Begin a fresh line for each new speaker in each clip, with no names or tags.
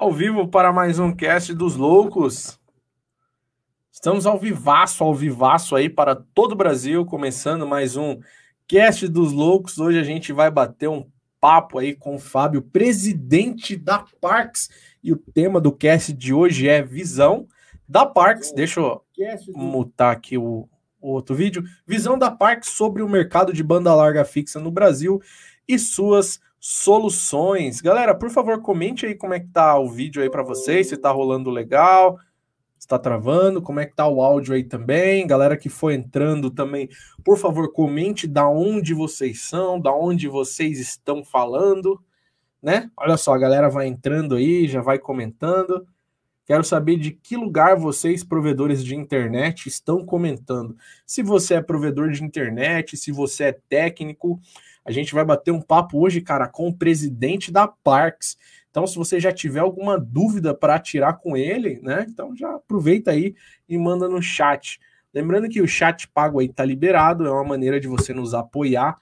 Ao vivo para mais um cast dos loucos. Estamos ao vivaço, ao vivaço aí para todo o Brasil, começando mais um cast dos loucos. Hoje a gente vai bater um papo aí com o Fábio, presidente da Parks, e o tema do cast de hoje é visão da Parks. Deixa eu mutar aqui o, o outro vídeo. Visão da Parks sobre o mercado de banda larga fixa no Brasil e suas soluções. Galera, por favor, comente aí como é que tá o vídeo aí para vocês, se tá rolando legal, se tá travando, como é que tá o áudio aí também. Galera que foi entrando também, por favor, comente da onde vocês são, da onde vocês estão falando, né? Olha só, a galera vai entrando aí, já vai comentando. Quero saber de que lugar vocês, provedores de internet, estão comentando. Se você é provedor de internet, se você é técnico, a gente vai bater um papo hoje, cara, com o presidente da Parks. Então, se você já tiver alguma dúvida para tirar com ele, né? Então já aproveita aí e manda no chat. Lembrando que o chat pago aí tá liberado, é uma maneira de você nos apoiar,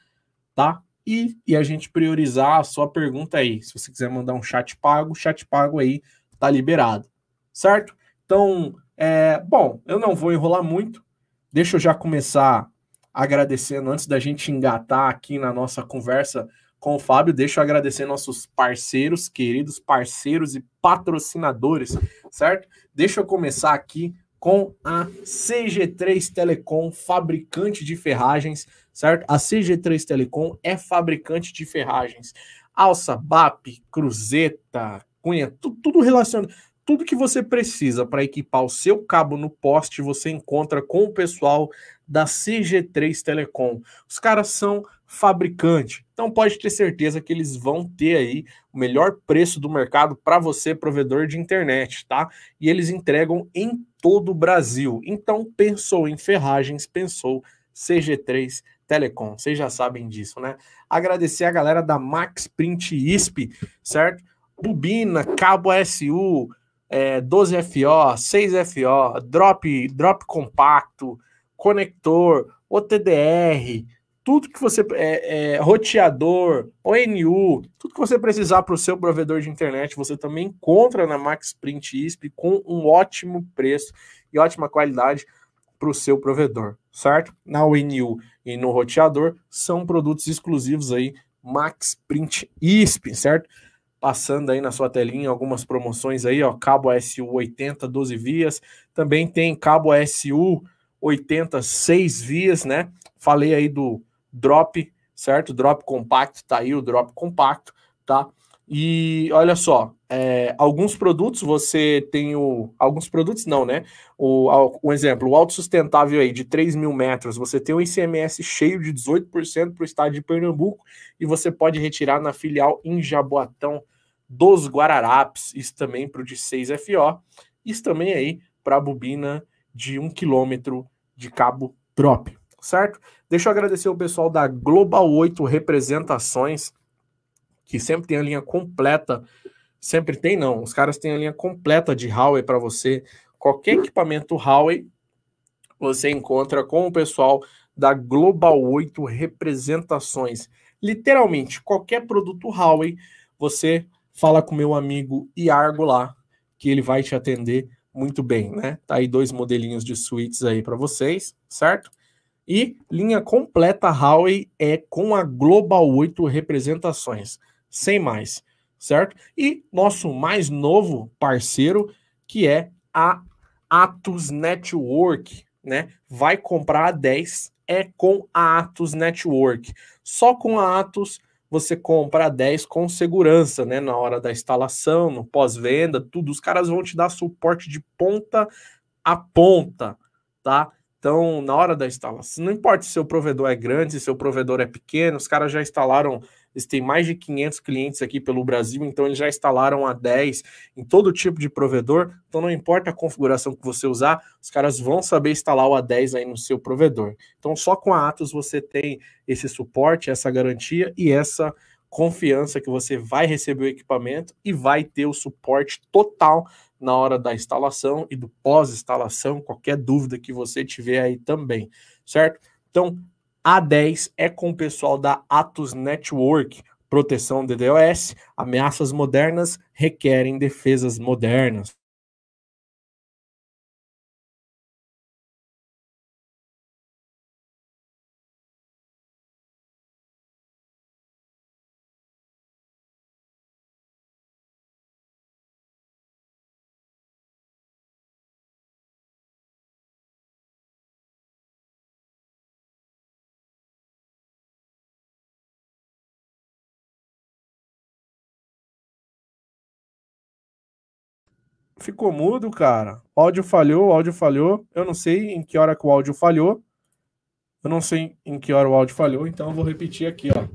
tá? E, e a gente priorizar a sua pergunta aí. Se você quiser mandar um chat pago, chat pago aí tá liberado, certo? Então, é, bom, eu não vou enrolar muito. Deixa eu já começar agradecendo, antes da gente engatar aqui na nossa conversa com o Fábio, deixa eu agradecer nossos parceiros, queridos parceiros e patrocinadores, certo? Deixa eu começar aqui com a CG3 Telecom, fabricante de ferragens, certo? A CG3 Telecom é fabricante de ferragens. Alça, BAP, cruzeta, cunha, tudo, tudo relacionado tudo que você precisa para equipar o seu cabo no poste, você encontra com o pessoal da CG3 Telecom. Os caras são fabricante, então pode ter certeza que eles vão ter aí o melhor preço do mercado para você, provedor de internet, tá? E eles entregam em todo o Brasil. Então pensou em ferragens, pensou CG3 Telecom. Vocês já sabem disso, né? Agradecer a galera da Max Print ISP, certo? Bobina, cabo SU, é, 12FO, 6FO, drop, drop compacto, conector, OTDR, tudo que você. É, é, roteador, ONU, tudo que você precisar para o seu provedor de internet, você também encontra na Max Print ISP com um ótimo preço e ótima qualidade para o seu provedor, certo? Na ONU e no roteador são produtos exclusivos aí, Max Print ISP, certo? Passando aí na sua telinha algumas promoções aí, ó, cabo SU 80, 12 vias, também tem cabo SU 80, 6 vias, né? Falei aí do drop, certo? Drop compacto, tá aí o drop compacto, tá? E olha só, é, alguns produtos você tem o. Alguns produtos não, né? O, um exemplo, o autossustentável aí de 3 mil metros, você tem um ICMS cheio de 18% para o estado de Pernambuco e você pode retirar na filial em Jaboatão dos Guararapes, isso também para o de 6FO, isso também aí para a bobina de 1 km de cabo drop, certo? Deixa eu agradecer o pessoal da Global 8 Representações que sempre tem a linha completa. Sempre tem, não. Os caras têm a linha completa de Huawei para você. Qualquer equipamento Huawei você encontra com o pessoal da Global 8 Representações. Literalmente, qualquer produto Huawei, você fala com meu amigo Iargo lá, que ele vai te atender muito bem, né? Tá aí dois modelinhos de suítes aí para vocês, certo? E linha completa Huawei é com a Global 8 representações sem mais, certo? E nosso mais novo parceiro, que é a Atos Network, né? Vai comprar a 10 é com a Atos Network. Só com a Atos você compra a 10 com segurança, né? Na hora da instalação, no pós-venda, tudo. Os caras vão te dar suporte de ponta a ponta, tá? Então, na hora da instalação, não importa se seu provedor é grande, se seu provedor é pequeno, os caras já instalaram eles têm mais de 500 clientes aqui pelo Brasil, então eles já instalaram a 10 em todo tipo de provedor. Então não importa a configuração que você usar, os caras vão saber instalar o A10 aí no seu provedor. Então só com a Atos você tem esse suporte, essa garantia e essa confiança que você vai receber o equipamento e vai ter o suporte total na hora da instalação e do pós-instalação, qualquer dúvida que você tiver aí também, certo? Então, a10 é com o pessoal da Atos Network. proteção DDoS, ameaças modernas requerem defesas modernas. Ficou mudo, cara. O áudio falhou, o áudio falhou. Eu não sei em que hora que o áudio falhou. Eu não sei em que hora o áudio falhou, então eu vou repetir aqui, ó.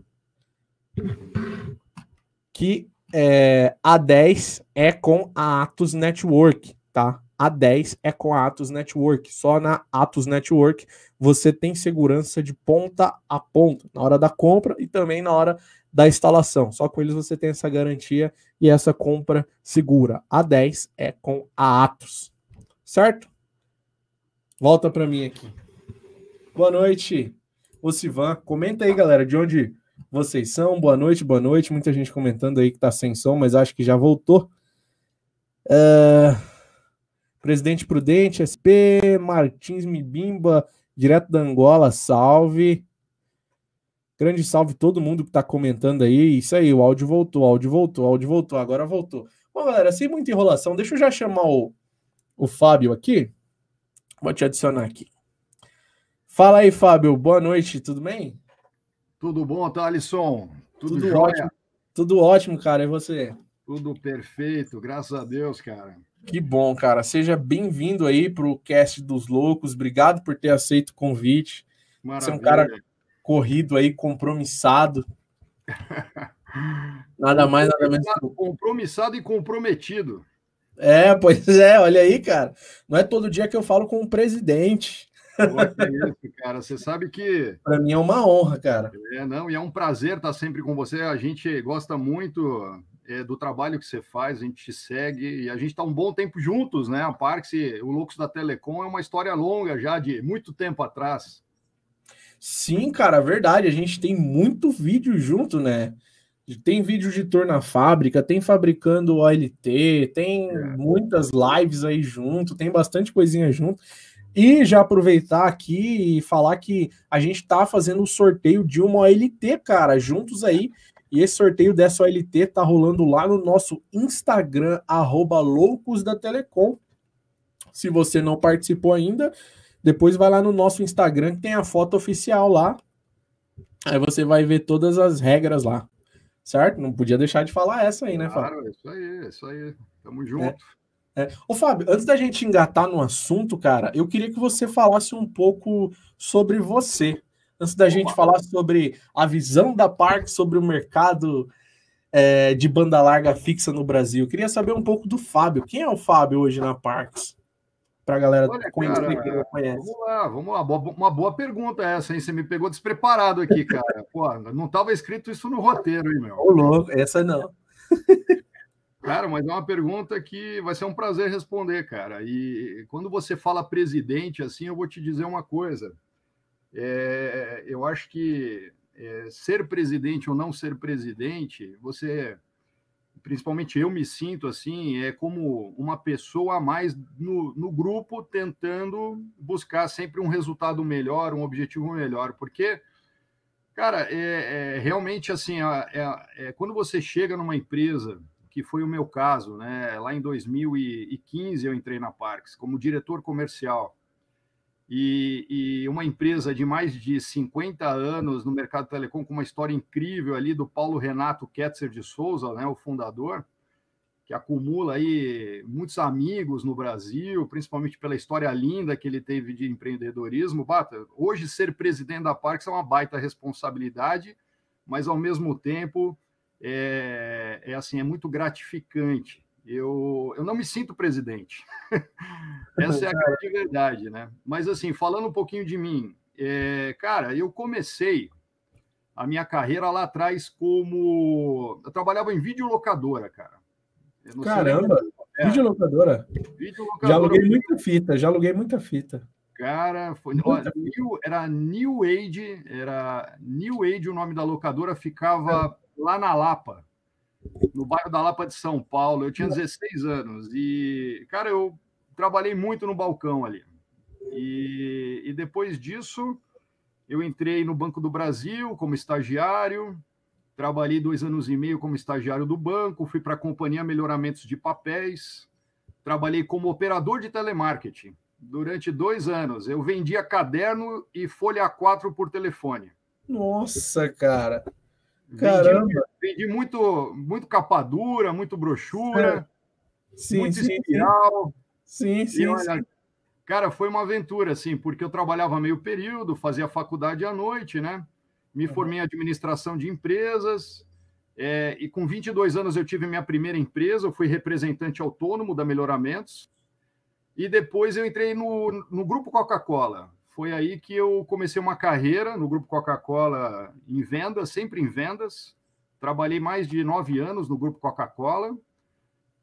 Que é, a 10 é com a Atos Network, tá? A 10 é com a Atos Network. Só na Atos Network você tem segurança de ponta a ponta, na hora da compra e também na hora da instalação. Só com eles você tem essa garantia e essa compra segura. A 10 é com a Atos. Certo? Volta para mim aqui. Boa noite, o Sivan. Comenta aí, galera, de onde vocês são. Boa noite, boa noite. Muita gente comentando aí que tá sem som, mas acho que já voltou. Uh... Presidente Prudente, SP, Martins Mibimba, direto da Angola, salve. Grande salve todo mundo que está comentando aí. Isso aí, o áudio voltou, o áudio voltou, o áudio voltou, agora voltou. Bom, galera, sem muita enrolação, deixa eu já chamar o, o Fábio aqui. Vou te adicionar aqui. Fala aí, Fábio. Boa noite, tudo bem?
Tudo bom, Thalisson?
Tudo, tudo ótimo. Tudo ótimo, cara. E você?
Tudo perfeito, graças a Deus, cara.
Que bom, cara. Seja bem-vindo aí para o Cast dos Loucos. Obrigado por ter aceito o convite. Maravilha. Você é um cara corrido aí, compromissado.
nada mais, nada menos. Compromissado e comprometido.
É, pois é, olha aí, cara. Não é todo dia que eu falo com o presidente.
é isso, cara. Você sabe que.
Para mim é uma honra, cara.
É, não, e é um prazer estar sempre com você. A gente gosta muito é, do trabalho que você faz, a gente te segue e a gente está um bom tempo juntos, né? A Parks, o Loucos da Telecom é uma história longa já de muito tempo atrás.
Sim, cara, verdade. A gente tem muito vídeo junto, né? Tem vídeo de tour na fábrica, tem fabricando OLT, tem é. muitas lives aí junto, tem bastante coisinha junto. E já aproveitar aqui e falar que a gente tá fazendo o sorteio de uma OLT, cara, juntos aí. E esse sorteio dessa OLT tá rolando lá no nosso Instagram, arroba Loucos da Telecom. Se você não participou ainda, depois vai lá no nosso Instagram que tem a foto oficial lá. Aí você vai ver todas as regras lá. Certo? Não podia deixar de falar essa aí, né,
Fábio? Claro, isso aí, isso aí. Tamo junto. É.
É. Ô, Fábio, antes da gente engatar no assunto, cara, eu queria que você falasse um pouco sobre você. Antes da gente falar sobre a visão da Park sobre o mercado é, de banda larga fixa no Brasil, eu queria saber um pouco do Fábio. Quem é o Fábio hoje na Parks? para a galera
Olha, conhecer cara, não conhece. Vamos lá, vamos lá. Uma boa pergunta essa, hein? Você me pegou despreparado aqui, cara. Pô, não estava escrito isso no roteiro, hein, meu?
Ô, louco, essa não.
Cara, mas é uma pergunta que vai ser um prazer responder, cara. E quando você fala presidente, assim, eu vou te dizer uma coisa. É, eu acho que é, ser presidente ou não ser presidente, você principalmente eu me sinto assim, é como uma pessoa a mais no, no grupo tentando buscar sempre um resultado melhor, um objetivo melhor, porque, cara, é, é realmente assim, é, é, quando você chega numa empresa, que foi o meu caso, né, lá em 2015 eu entrei na Parks como diretor comercial, e, e, uma empresa de mais de 50 anos no mercado telecom, com uma história incrível ali do Paulo Renato Ketzer de Souza, né, o fundador, que acumula aí muitos amigos no Brasil, principalmente pela história linda que ele teve de empreendedorismo. Bata, hoje ser presidente da Parks é uma baita responsabilidade, mas ao mesmo tempo é, é assim é muito gratificante eu, eu não me sinto presidente. Essa é a grande verdade, né? Mas, assim, falando um pouquinho de mim, é, cara, eu comecei a minha carreira lá atrás como. Eu trabalhava em videolocadora, cara.
Caramba! É. Videolocadora? Videolocadora. Já aluguei muita fita, já aluguei muita fita.
Cara, foi, ó, new, era New Age, era New Age o nome da locadora, ficava lá na Lapa, no bairro da Lapa de São Paulo. Eu tinha 16 anos e, cara, eu trabalhei muito no balcão ali. E, e depois disso, eu entrei no Banco do Brasil como estagiário, trabalhei dois anos e meio como estagiário do banco, fui para a Companhia Melhoramentos de Papéis, trabalhei como operador de telemarketing durante dois anos. Eu vendia caderno e folha A4 por telefone.
Nossa, cara. Caramba.
Vendi, vendi muito, muito capa dura, muito brochura,
sim,
muito
sim,
espiral.
Sim, sim,
olha,
sim.
Cara, foi uma aventura, assim, porque eu trabalhava meio período, fazia faculdade à noite, né? Me
Uhum.
formei em administração de empresas, é, e com 22 anos eu tive minha primeira empresa, eu fui representante autônomo da Melhoramentos, e depois eu entrei no, no Grupo Coca-Cola. Foi aí que eu comecei uma carreira no Grupo Coca-Cola em vendas, sempre em vendas. Trabalhei mais de nove anos no Grupo Coca-Cola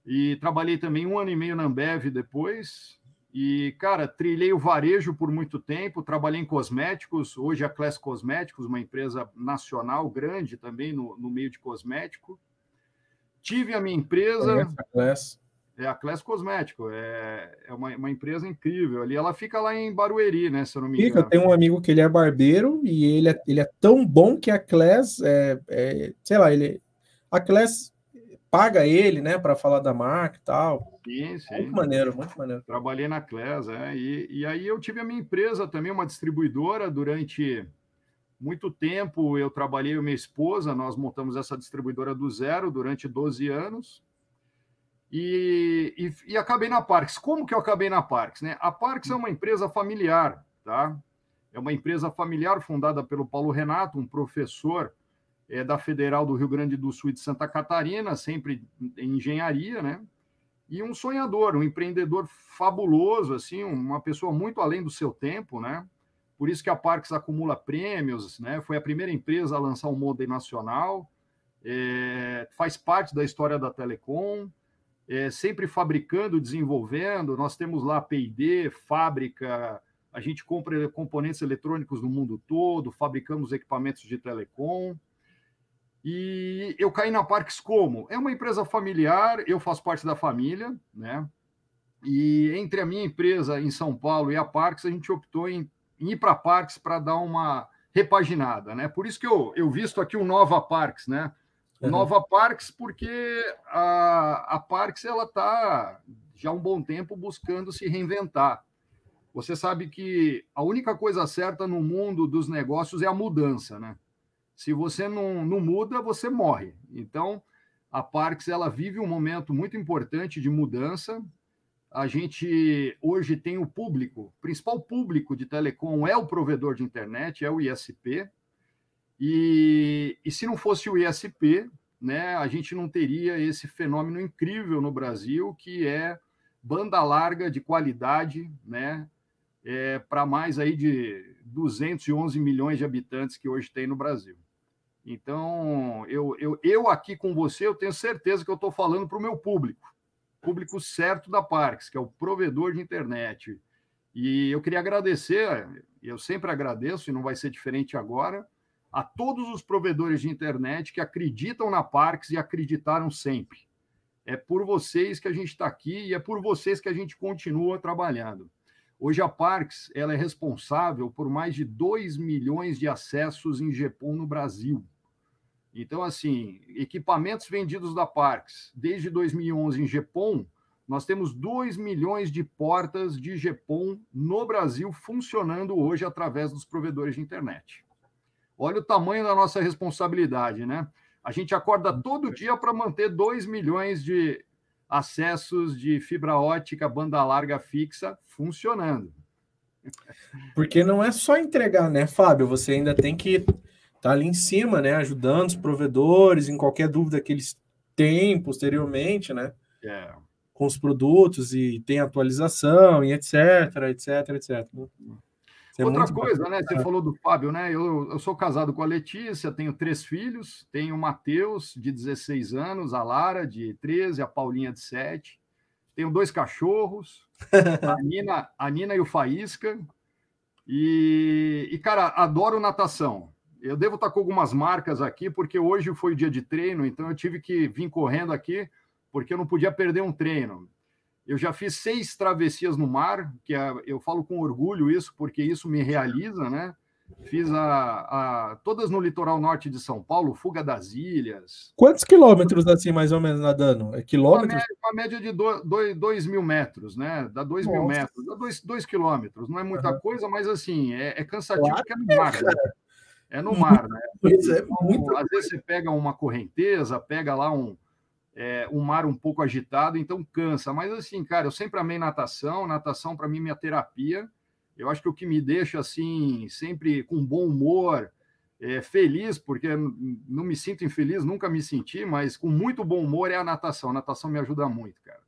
e trabalhei também um ano e meio na Ambev depois. E, cara, trilhei o varejo por muito tempo, trabalhei em cosméticos, hoje a Class Cosméticos, uma empresa nacional grande também no, no meio de cosmético. Tive a minha empresa,
Conhece a Class?
É a Class Cosmético, é, é uma, uma empresa incrível ali. Ela fica lá em Barueri, né? Se eu não me
Fica, eu
engano.
tenho um amigo que ele é barbeiro e ele é, ele é tão bom que a Class, é, é, sei lá, ele, a Class paga ele, né, para falar da marca e tal.
Sim, sim.
Muito maneiro, muito maneiro.
Trabalhei na Class, é, e, e aí eu tive a minha empresa também, uma distribuidora, durante muito tempo eu trabalhei com minha esposa, nós montamos essa distribuidora do zero durante 12 anos, e, e, e acabei na Parks. Como que eu acabei na Parks? Né? A Parks é uma empresa familiar, tá? É uma empresa familiar fundada pelo Paulo Renato, um professor é, da Federal do Rio Grande do Sul e de Santa Catarina, sempre em engenharia, né? E um sonhador, um empreendedor fabuloso, assim, uma pessoa muito além do seu tempo, né? Por isso que a Parks acumula prêmios, né? Foi a primeira empresa a lançar um modem nacional, é, faz parte da história da Telecom, é, sempre fabricando, desenvolvendo. Nós temos lá P&D, fábrica, a gente compra componentes eletrônicos no mundo todo, fabricamos equipamentos de telecom. E eu caí na Parks como? É uma empresa familiar, eu faço parte da família, né? E entre a minha empresa em São Paulo e a Parks, a gente optou em, em ir para Parks para dar uma repaginada, né? Por isso que eu, eu visto aqui o Nova Parks, né?
Uhum.
Nova Parks, porque a, a Parks ela está já há um bom tempo buscando se reinventar. Você sabe que a única coisa certa no mundo dos negócios é a mudança, né? Se você não, não muda, você morre. Então, a Parks ela vive um momento muito importante de mudança. A gente hoje tem o público, o principal público de telecom é o provedor de internet, é o ISP. E, e se não fosse o ISP, né, a gente não teria esse fenômeno incrível no Brasil, que é banda larga de qualidade, né, é, para mais aí de 211 milhões de habitantes que hoje tem no Brasil. Então, eu, eu, eu aqui com você, eu tenho certeza que eu estou falando para o meu público, público certo da Parks, que é o provedor de internet. E eu queria agradecer, eu sempre agradeço, e não vai ser diferente agora, a todos os provedores de internet que acreditam na Parks e acreditaram sempre. É por vocês que a gente está aqui e é por vocês que a gente continua trabalhando. Hoje a Parks ela é responsável por mais de 2 milhões de acessos em GPON no Brasil. Então, assim, equipamentos vendidos da Parks desde 2011 em GPON, nós temos 2 milhões de portas de GPON no Brasil funcionando hoje através dos provedores de internet. Olha o tamanho da nossa responsabilidade, né? A gente acorda todo dia para manter 2 milhões de acessos de fibra ótica banda larga fixa funcionando.
Porque não é só entregar, né, Fábio? Você ainda tem que estar tá ali em cima, né? Ajudando os provedores em qualquer dúvida que eles têm posteriormente, né?
É.
Com os produtos e tem atualização e etc, etc, etc.
É Outra coisa, bacana. né? Você falou do Fábio, né? Eu, eu sou casado com a Letícia, tenho três filhos, tenho o Matheus, de 16 anos, a Lara, de 13, a Paulinha, de 7. Tenho dois cachorros, a Nina, a Nina e o Faísca. E, e, cara, adoro natação. Eu devo estar com algumas marcas aqui, porque hoje foi o dia de treino, então eu tive que vir correndo aqui, porque eu não podia perder um treino. Eu já fiz seis travessias no mar, que é, eu falo com orgulho isso, porque isso me realiza, né? Fiz a, a, todas no litoral norte de São Paulo, Fuga das Ilhas.
Quantos quilômetros, assim, mais ou menos, nadando? É quilômetros? Uma
média, uma média de 2 mil metros, né? Dá 2 mil metros, dá 2 quilômetros. Não é muita uhum. coisa, mas, assim, é, é cansativo claro, porque é no mar. É, né? é no mar, né? Pois é, então, às vezes você pega uma correnteza, pega lá um, é, um mar um pouco agitado, então cansa. Mas, assim, cara, eu sempre amei natação. Natação, para mim, minha terapia. Eu acho que o que me deixa assim, sempre com bom humor, é, feliz, porque não me sinto infeliz, nunca me senti, mas com muito bom humor é a natação. A natação me ajuda muito, cara.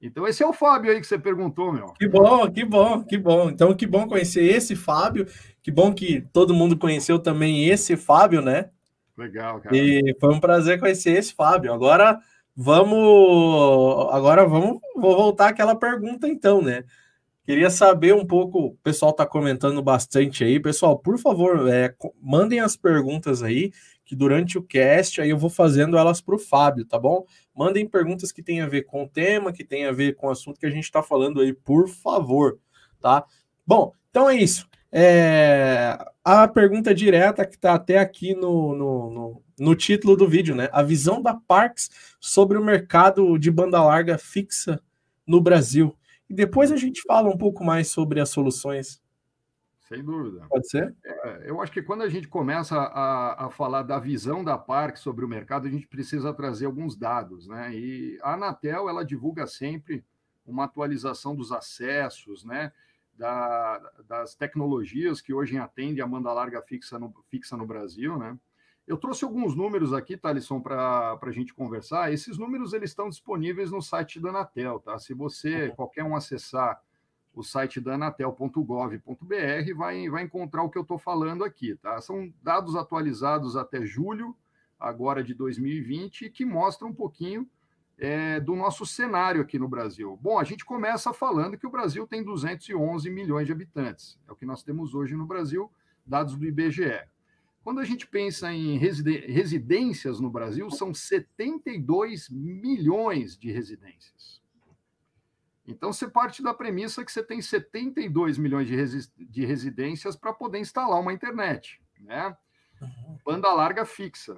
Então, esse é o Fábio aí que você perguntou, meu.
Que bom, que bom, que bom. Então, que bom conhecer esse Fábio. Que bom que todo mundo conheceu também esse Fábio, né?
Legal, cara.
E foi um prazer conhecer esse Fábio. Agora vamos. Agora vamos. Vou voltar àquela pergunta, então, né? Queria saber um pouco, o pessoal está comentando bastante aí. Pessoal, por favor, é, mandem as perguntas aí, que durante o cast aí eu vou fazendo elas para o Fábio, tá bom? Mandem perguntas que tenham a ver com o tema, que tenham a ver com o assunto que a gente está falando aí, por favor, tá? Bom, então é isso. É, a pergunta direta que está até aqui no, no, no, no título do vídeo, né? A visão da Parks sobre o mercado de banda larga fixa no Brasil. E depois a gente fala um pouco mais sobre as soluções.
Sem dúvida.
Pode ser?
É, eu acho que quando a gente começa a, a falar da visão da Park sobre o mercado, a gente precisa trazer alguns dados, né? E a Anatel, ela divulga sempre uma atualização dos acessos, né? Da, das tecnologias que hoje atendem a banda larga fixa no, fixa no Brasil, né? Eu trouxe alguns números aqui, Thalisson, para a gente conversar. Esses números eles estão disponíveis no site da Anatel, tá? Se você, uhum. qualquer um, acessar o site da anatel.gov.br, vai, vai encontrar o que eu estou falando aqui, tá? São dados atualizados até julho, agora de 2020, que mostram um pouquinho é, do nosso cenário aqui no Brasil. Bom, a gente começa falando que o Brasil tem 211 milhões de habitantes. É o que nós temos hoje no Brasil, dados do IBGE. Quando a gente pensa em residências no Brasil, são 72 milhões de residências. Então, você parte da premissa que você tem 72 milhões de, resi de residências para poder instalar uma internet, né? Banda larga fixa.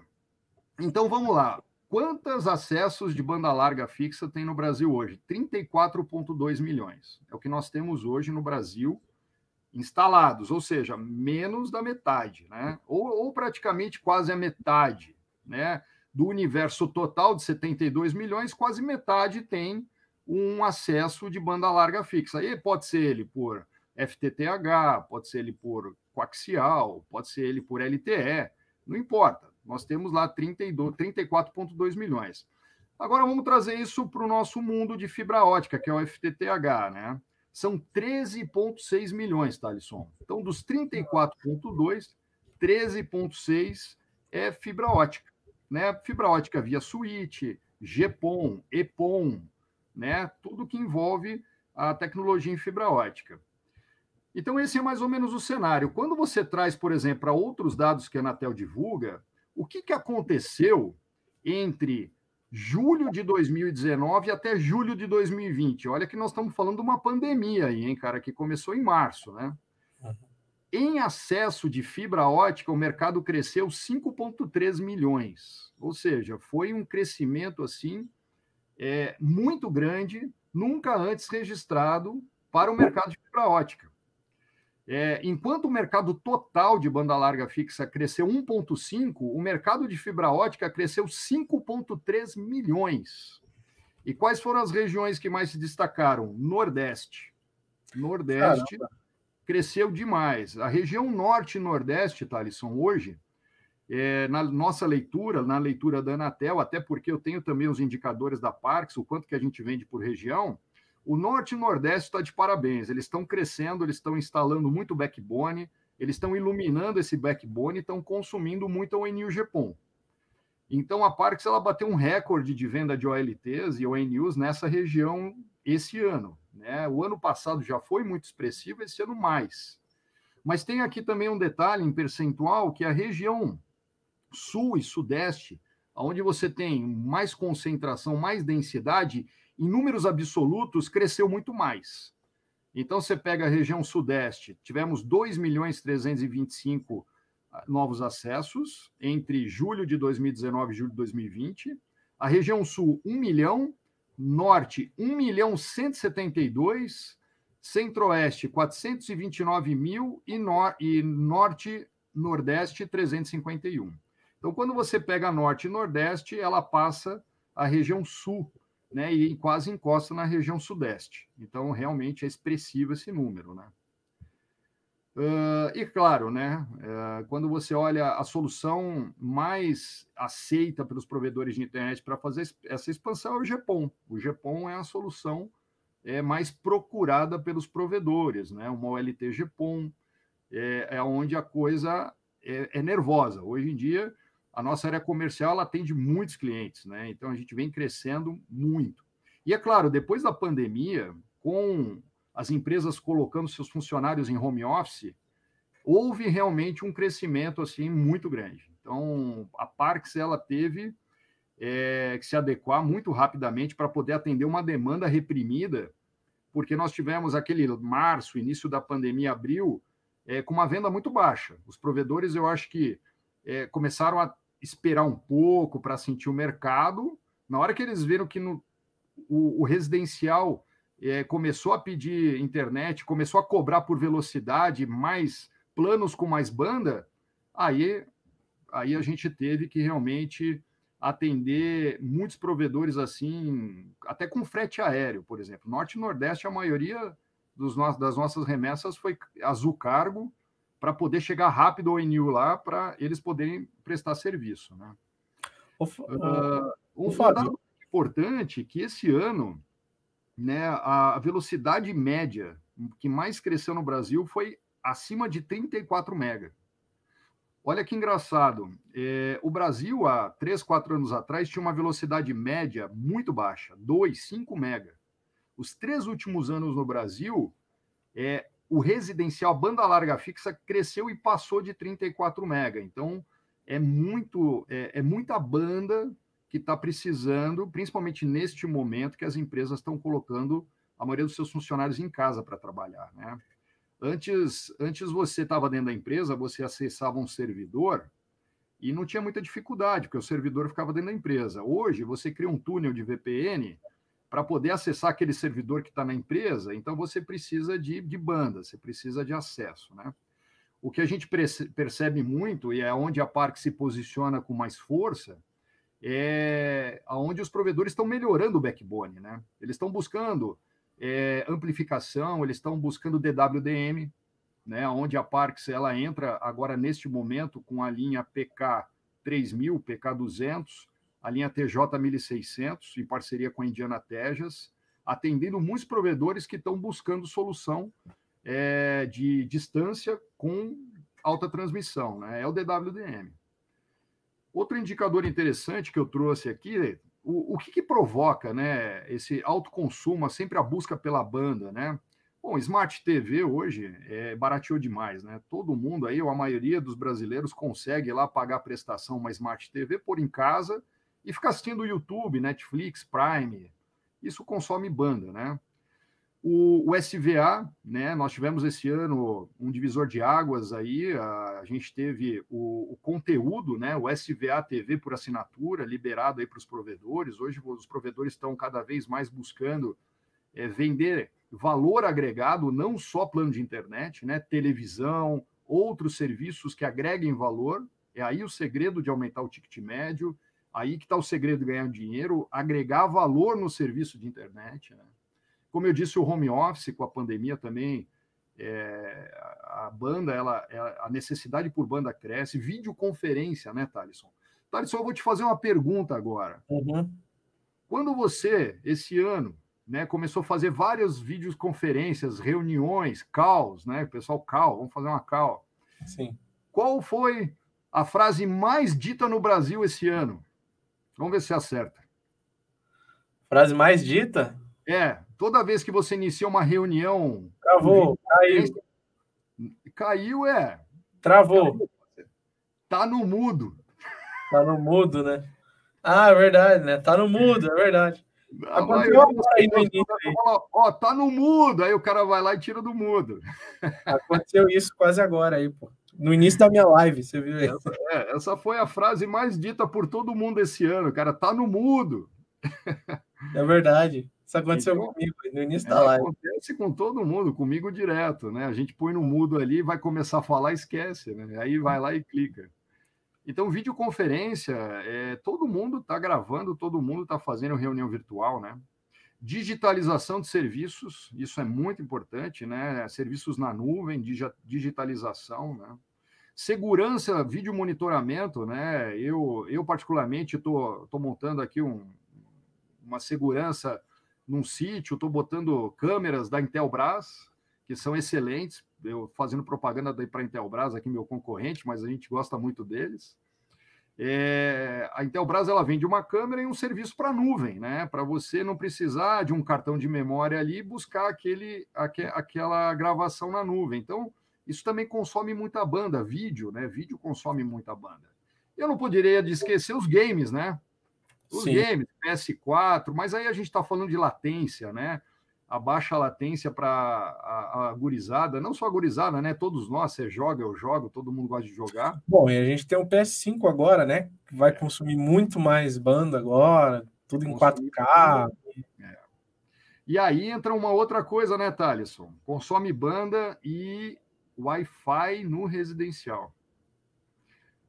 Então, vamos lá. Quantos acessos de banda larga fixa tem no Brasil hoje? 34,2 milhões. É o que nós temos hoje no Brasil instalados, ou seja, menos da metade, né? ou, ou praticamente quase a metade né? do universo total de 72 milhões, quase metade tem um acesso de banda larga fixa. E pode ser ele por FTTH, pode ser ele por coaxial, pode ser ele por LTE, não importa. Nós temos lá 34,2 milhões. Agora vamos trazer isso para o nosso mundo de fibra ótica, que é o FTTH, né? são 13,6 milhões, Thalisson. Então, dos 34,2, 13,6 é fibra ótica. Né? Fibra ótica via switch, GPON, EPON, né? tudo que envolve a tecnologia em fibra ótica. Então, esse é mais ou menos o cenário. Quando você traz, por exemplo, para outros dados que a Anatel divulga, o que, que aconteceu entre julho de 2019 até julho de 2020. Olha que nós estamos falando de uma pandemia aí, hein, cara, que começou em março, né? Uhum. Em acesso de fibra ótica, o mercado cresceu 5,3 milhões. Ou seja, foi um crescimento assim é, muito grande, nunca antes registrado para o mercado de fibra ótica. É, enquanto o mercado total de banda larga fixa cresceu 1,5, o mercado de fibra ótica cresceu 5,3 milhões. E quais foram as regiões que mais se destacaram? Nordeste. Nordeste Caramba. cresceu demais. A região norte e nordeste, Thalisson, hoje, é, na nossa leitura, na leitura da Anatel, até porque eu tenho também os indicadores da Parks, o quanto que a gente vende por região, o Norte e Nordeste está de parabéns. Eles estão crescendo, eles estão instalando muito backbone, eles estão iluminando esse backbone e estão consumindo muito ONU GPON. Então, a Parks ela bateu um recorde de venda de OLTs e ONUs nessa região esse ano. Né? O ano passado já foi muito expressivo, esse ano mais. Mas tem aqui também um detalhe em percentual que a região sul e sudeste, onde você tem mais concentração, mais densidade, em números absolutos cresceu muito mais. Então você pega a região sudeste, tivemos 2 milhões 325 ah, novos acessos entre julho de 2019 e julho de 2020. A região sul, 1 milhão, norte, 1 milhão 172, Centro-Oeste, 429 mil e, nor e Norte, Nordeste, 351. Então, quando você pega Norte e Nordeste, ela passa a região Sul, né, e quase encosta na região Sudeste. Então, realmente é expressivo esse número, né? Uh, e claro, né, uh, quando você olha a solução mais aceita pelos provedores de internet para fazer essa expansão é o GPON. O GPON é a solução é mais procurada pelos provedores, né? Uma OLT GPON é, é onde a coisa é, é, nervosa. Hoje em dia, a nossa área comercial ela atende muitos clientes, né? Então a gente vem crescendo muito. E é claro, depois da pandemia, com as empresas colocando seus funcionários em home office, houve realmente um crescimento assim muito grande. Então a Parks ela teve é, que se adequar muito rapidamente para poder atender uma demanda reprimida, porque nós tivemos aquele março, início da pandemia, abril, é, com uma venda muito baixa. Os provedores, eu acho que é, começaram a esperar um pouco para sentir o mercado. Na hora que eles viram que no, o, o residencial é, começou a pedir internet, começou a cobrar por velocidade, mais planos com mais banda, aí, aí a gente teve que realmente atender muitos provedores assim, até com frete aéreo, por exemplo. Norte e Nordeste, a maioria dos no das nossas remessas foi azul cargo para poder chegar rápido ao ENIL lá, para eles poderem prestar serviço. Né? O, uh, um dado importante que esse ano né, a velocidade média que mais cresceu no Brasil foi acima de 34 mega. Olha que engraçado. É, o Brasil, há 3, 4 anos atrás, tinha uma velocidade média muito baixa, 2, 5 mega. Os três últimos anos no Brasil, é, o residencial banda larga fixa cresceu e passou de 34 mega. Então, é muito é, é muita banda que está precisando, principalmente neste momento que as empresas estão colocando a maioria dos seus funcionários em casa para trabalhar, né? Antes, antes você estava dentro da empresa, você acessava um servidor e não tinha muita dificuldade, porque o servidor ficava dentro da empresa. Hoje, você cria um túnel de VPN para poder acessar aquele servidor que está na empresa, então você precisa de, de banda, você precisa de acesso. Né? O que a gente percebe muito, e é onde a Park se posiciona com mais força, é onde os provedores estão melhorando o backbone. Né? Eles estão buscando é, amplificação, eles estão buscando DWDM, né, onde a Parks ela entra agora neste momento com a linha PK 3000, PK 200, a linha TJ 1600 em parceria com a Indiana Tejas, atendendo muitos provedores que estão buscando solução é, de distância com alta transmissão, né? É o DWDM. Outro indicador interessante que eu trouxe aqui o, o que, que, provoca né, esse alto consumo, sempre a busca pela banda, né? Bom, Smart TV hoje é, barateou demais, né? Todo mundo aí, ou a maioria dos brasileiros, consegue lá pagar a prestação uma Smart TV, pôr em casa e ficar assistindo YouTube, Netflix, Prime. Isso consome banda, né? O, o, SVA, né? Nós tivemos esse ano um divisor de águas aí. A, a gente teve o, o, conteúdo, né? O SVA TV por assinatura liberado aí para os provedores. Hoje os provedores estão cada vez mais buscando é, vender valor agregado, não só plano de internet, né? Televisão, outros serviços que agreguem valor. É aí o segredo de aumentar o ticket médio. Aí que está o segredo de ganhar dinheiro, agregar valor no serviço de internet, né? Como eu disse, o home office com a pandemia também, é, a banda, ela, é, a necessidade por banda cresce, videoconferência, né, Thalisson? Thalisson, eu vou te fazer uma pergunta agora. Uhum. Quando você, esse ano, né, começou a fazer várias videoconferências, reuniões, calls, né, pessoal, call, vamos fazer uma call. Sim. Qual foi a frase mais dita no Brasil esse ano? Vamos ver se acerta.
Frase mais dita?
É, toda vez que você inicia uma reunião.
Travou, caiu.
caiu é.
Travou.
Tá no mudo.
Tá no mudo, né? Ah, é verdade, né? Tá no mudo, é verdade.
Aconteceu agora aí no início. Ó, tá no mudo. Aí o cara vai lá e tira do mudo.
Aconteceu isso quase agora aí, pô. No início da minha live, você viu aí.
Essa, é, essa foi a frase mais dita por todo mundo esse ano, cara. Tá no mudo.
É verdade. Isso aconteceu então, comigo no início da é, live.
Acontece com todo mundo, comigo direto, né? A gente põe no mudo ali, vai começar a falar, esquece, né? Aí vai lá e clica. Então, videoconferência, é, todo mundo está gravando, todo mundo está fazendo reunião virtual, né? Digitalização de serviços, isso é muito importante, né? Serviços na nuvem, digitalização, né? Segurança, vídeo monitoramento, né? Eu, eu particularmente, estou montando aqui um, uma segurança num sítio, estou botando câmeras da Intelbras, que são excelentes, eu fazendo propaganda para a Intelbras, aqui meu concorrente, mas a gente gosta muito deles. É, a Intelbras ela vende uma câmera e um serviço para nuvem, né? Para você não precisar de um cartão de memória ali e buscar aquele, aque, aquela gravação na nuvem. Então, isso também consome muita banda, vídeo, né? Vídeo consome muita banda. Eu não poderia esquecer os games, né? Os Sim. games, PS4, mas aí a gente está falando de latência, né? A baixa latência para a, a gurizada, não só a gurizada, né? Todos nós, você joga, eu jogo, todo mundo gosta de jogar.
Bom, e a gente tem um PS5 agora, né? Que vai é. consumir muito mais banda agora, tudo em 4K. É.
E aí entra uma outra coisa, né, Thalisson? Consome banda e Wi-Fi no residencial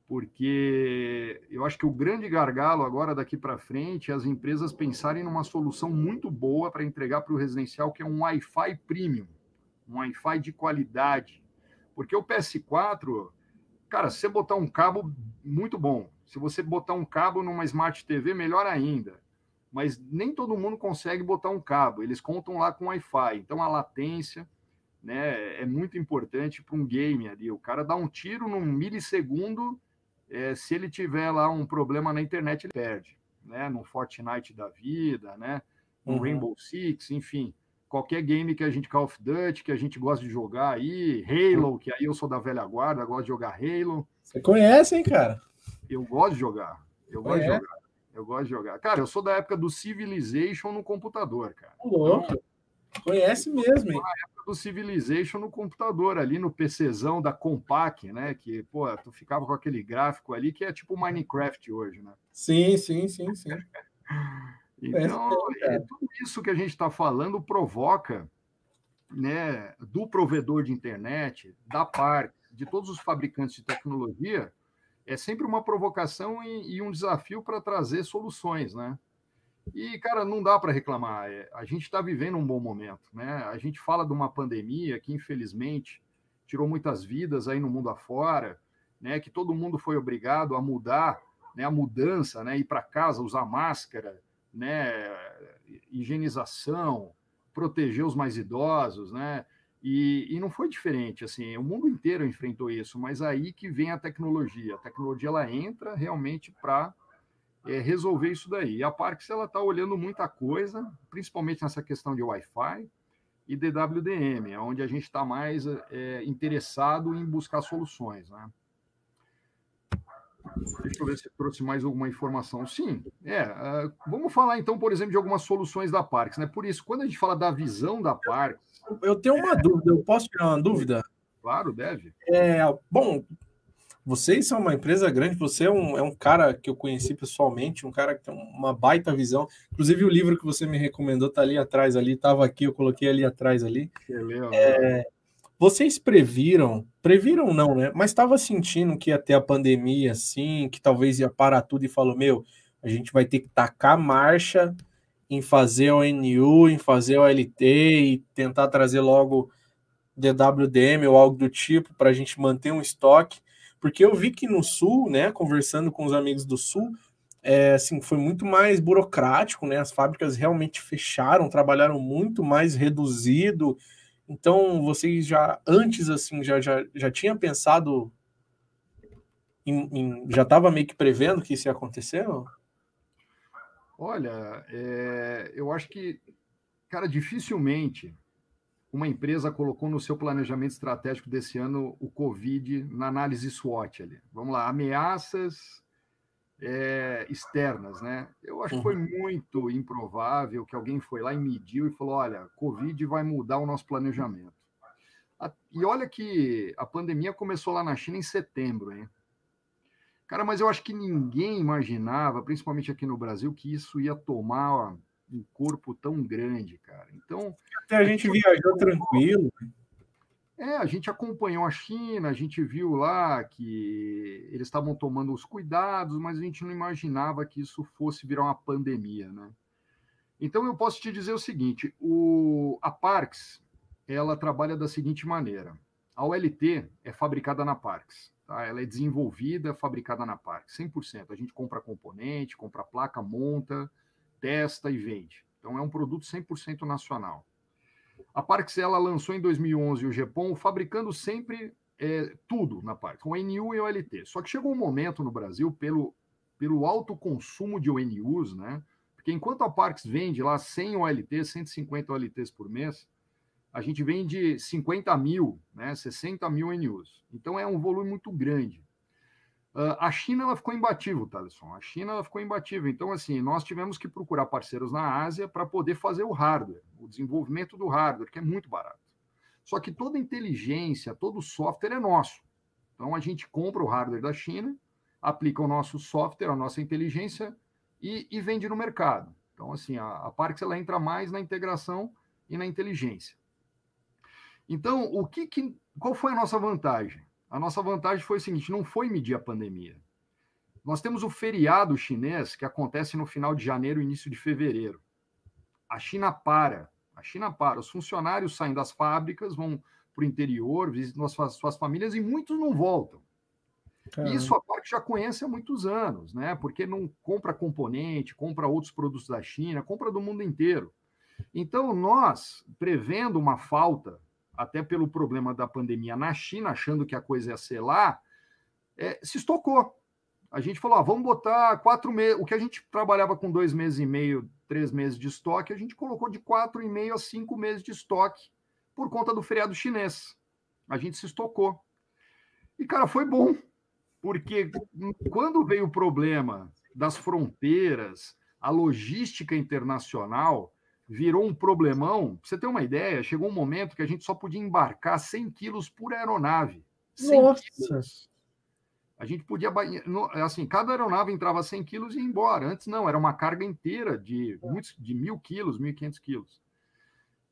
porque eu acho que o grande gargalo agora daqui para frente é as empresas pensarem numa solução muito boa para entregar para o residencial, que é um Wi-Fi premium, um Wi-Fi de qualidade. Porque o PS4, cara, se você botar um cabo, muito bom. Se você botar um cabo numa Smart TV, melhor ainda. Mas nem todo mundo consegue botar um cabo, eles contam lá com Wi-Fi. Então a latência né, é muito importante para um game ali. O cara dá um tiro num milissegundo é, se ele tiver lá um problema na internet, ele perde, né? No Fortnite da vida, né? No uhum. Rainbow Six, enfim, qualquer game que a gente Call of Duty, que a gente gosta de jogar aí, Halo, que aí eu sou da velha guarda, gosto de jogar Halo.
Você conhece, hein, cara?
Eu gosto de jogar. Eu gosto é. de jogar. Eu gosto de jogar. Cara, eu sou da época do Civilization no computador, cara.
Louco. Então, Conhece mesmo, hein?
Na época do Civilization no computador, ali no PCzão da Compaq, né? Que, pô, tu ficava com aquele gráfico ali que é tipo Minecraft hoje, né?
Sim, sim, sim, sim.
então, é, tudo isso que a gente está falando provoca, né, do provedor de internet, da Park, de todos os fabricantes de tecnologia, é sempre uma provocação e, e um desafio para trazer soluções, né? E, cara, não dá para reclamar. É, a gente está vivendo um bom momento, né? A gente fala de uma pandemia que, infelizmente, tirou muitas vidas aí no mundo afora, né? Que todo mundo foi obrigado a mudar, né? A mudança, né? Ir para casa, usar máscara, né? Higienização, proteger os mais idosos, né? E, e, não foi diferente, assim, o mundo inteiro enfrentou isso, mas aí que vem a tecnologia. A tecnologia ela entra realmente para é, resolver isso daí. E a Parks ela está olhando muita coisa, principalmente nessa questão de Wi-Fi e DWDM, onde a gente está mais é, interessado em buscar soluções, né? Deixa eu ver se trouxe mais alguma informação. Sim, é. Uh, vamos falar então, por exemplo, de algumas soluções da Parks, né? Por isso, quando a gente fala da visão da Parks.
Eu tenho uma dúvida, eu posso tirar uma dúvida?
Claro, deve.
É, bom, vocês são uma empresa grande, você é um, é um cara que eu conheci pessoalmente, um cara que tem uma baita visão. Inclusive, o livro que você me recomendou está ali atrás, ali, estava aqui, eu coloquei ali atrás ali. É, vocês previram, previram não, né? Mas estava sentindo que ia ter a pandemia, assim, que talvez ia parar tudo e falou: meu, a gente vai ter que tacar marcha em fazer o NU, em fazer o LT e tentar trazer logo DWDM ou algo do tipo para a gente manter um estoque porque eu vi que no Sul, né, conversando com os amigos do Sul, é, assim, foi muito mais burocrático, né? As fábricas realmente fecharam, trabalharam muito mais reduzido. Então, vocês já antes assim já já, já tinha pensado em, em já estava meio que prevendo que isso ia acontecer?
Olha, é, eu acho que, cara, dificilmente uma empresa colocou no seu planejamento estratégico desse ano o Covid na análise SWOT ali. Vamos lá, ameaças é, externas, né? Eu acho que foi uhum. muito improvável que alguém foi lá e mediu e falou: olha, Covid vai mudar o nosso planejamento. E olha que a pandemia começou lá na China em setembro, hein? Cara, mas eu acho que ninguém imaginava, principalmente aqui no Brasil, que isso ia tomar um corpo tão grande, cara. Então.
Até a gente viajou tranquilo.
É, a gente acompanhou a China, a gente viu lá que eles estavam tomando os cuidados, mas a gente não imaginava que isso fosse virar uma pandemia, né? Então eu posso te dizer o seguinte: o, a Parks ela trabalha da seguinte maneira: a OLT é fabricada na Parks, tá? ela é desenvolvida, fabricada na Parks, 100%. A gente compra componente, compra placa, monta, testa e vende. Então é um produto 100% nacional. A Parks ela lançou em 2011 o GPON, fabricando sempre é, tudo na Parks, com NU e OLT. Só que chegou um momento no Brasil, pelo, pelo alto consumo de ONUs, né? Porque enquanto a Parks vende lá 100 OLT, 150 OLTs por mês, a gente vende 50 mil, né? 60 mil NUs. Então é um volume muito grande. Uh, a China ela ficou imbatível, Thaleson. A China ela ficou imbatível. Então, assim, nós tivemos que procurar parceiros na Ásia para poder fazer o hardware, o desenvolvimento do hardware, que é muito barato. Só que toda inteligência, todo software é nosso. Então, a gente compra o hardware da China, aplica o nosso software, a nossa inteligência e, e vende no mercado. Então, assim, a, a Parks ela entra mais na integração e na inteligência. Então, o que, que qual foi a nossa vantagem? A nossa vantagem foi o seguinte: não foi medir a pandemia. Nós temos o feriado chinês que acontece no final de janeiro, início de fevereiro. A China para, a China para. Os funcionários saem das fábricas, vão para o interior, visitam suas, suas famílias e muitos não voltam. Caramba. Isso a parte já conhece há muitos anos, né? Porque não compra componente, compra outros produtos da China, compra do mundo inteiro. Então, nós, prevendo uma falta até pelo problema da pandemia na China, achando que a coisa ia ser lá, é, se estocou. A gente falou, ah, vamos botar quatro meses. O que a gente trabalhava com dois meses e meio, três meses de estoque, a gente colocou de quatro e meio a cinco meses de estoque por conta do feriado chinês. A gente se estocou. E, cara, foi bom, porque quando veio o problema das fronteiras, a logística internacional, virou um problemão. Pra você ter uma ideia, chegou um momento que a gente só podia embarcar 100 quilos por aeronave.
Nossa!
Quilos. A gente podia. Assim, cada aeronave entrava 100 quilos e ia embora. Antes não, era uma carga inteira de, muitos, de mil quilos, 1.500 quilos.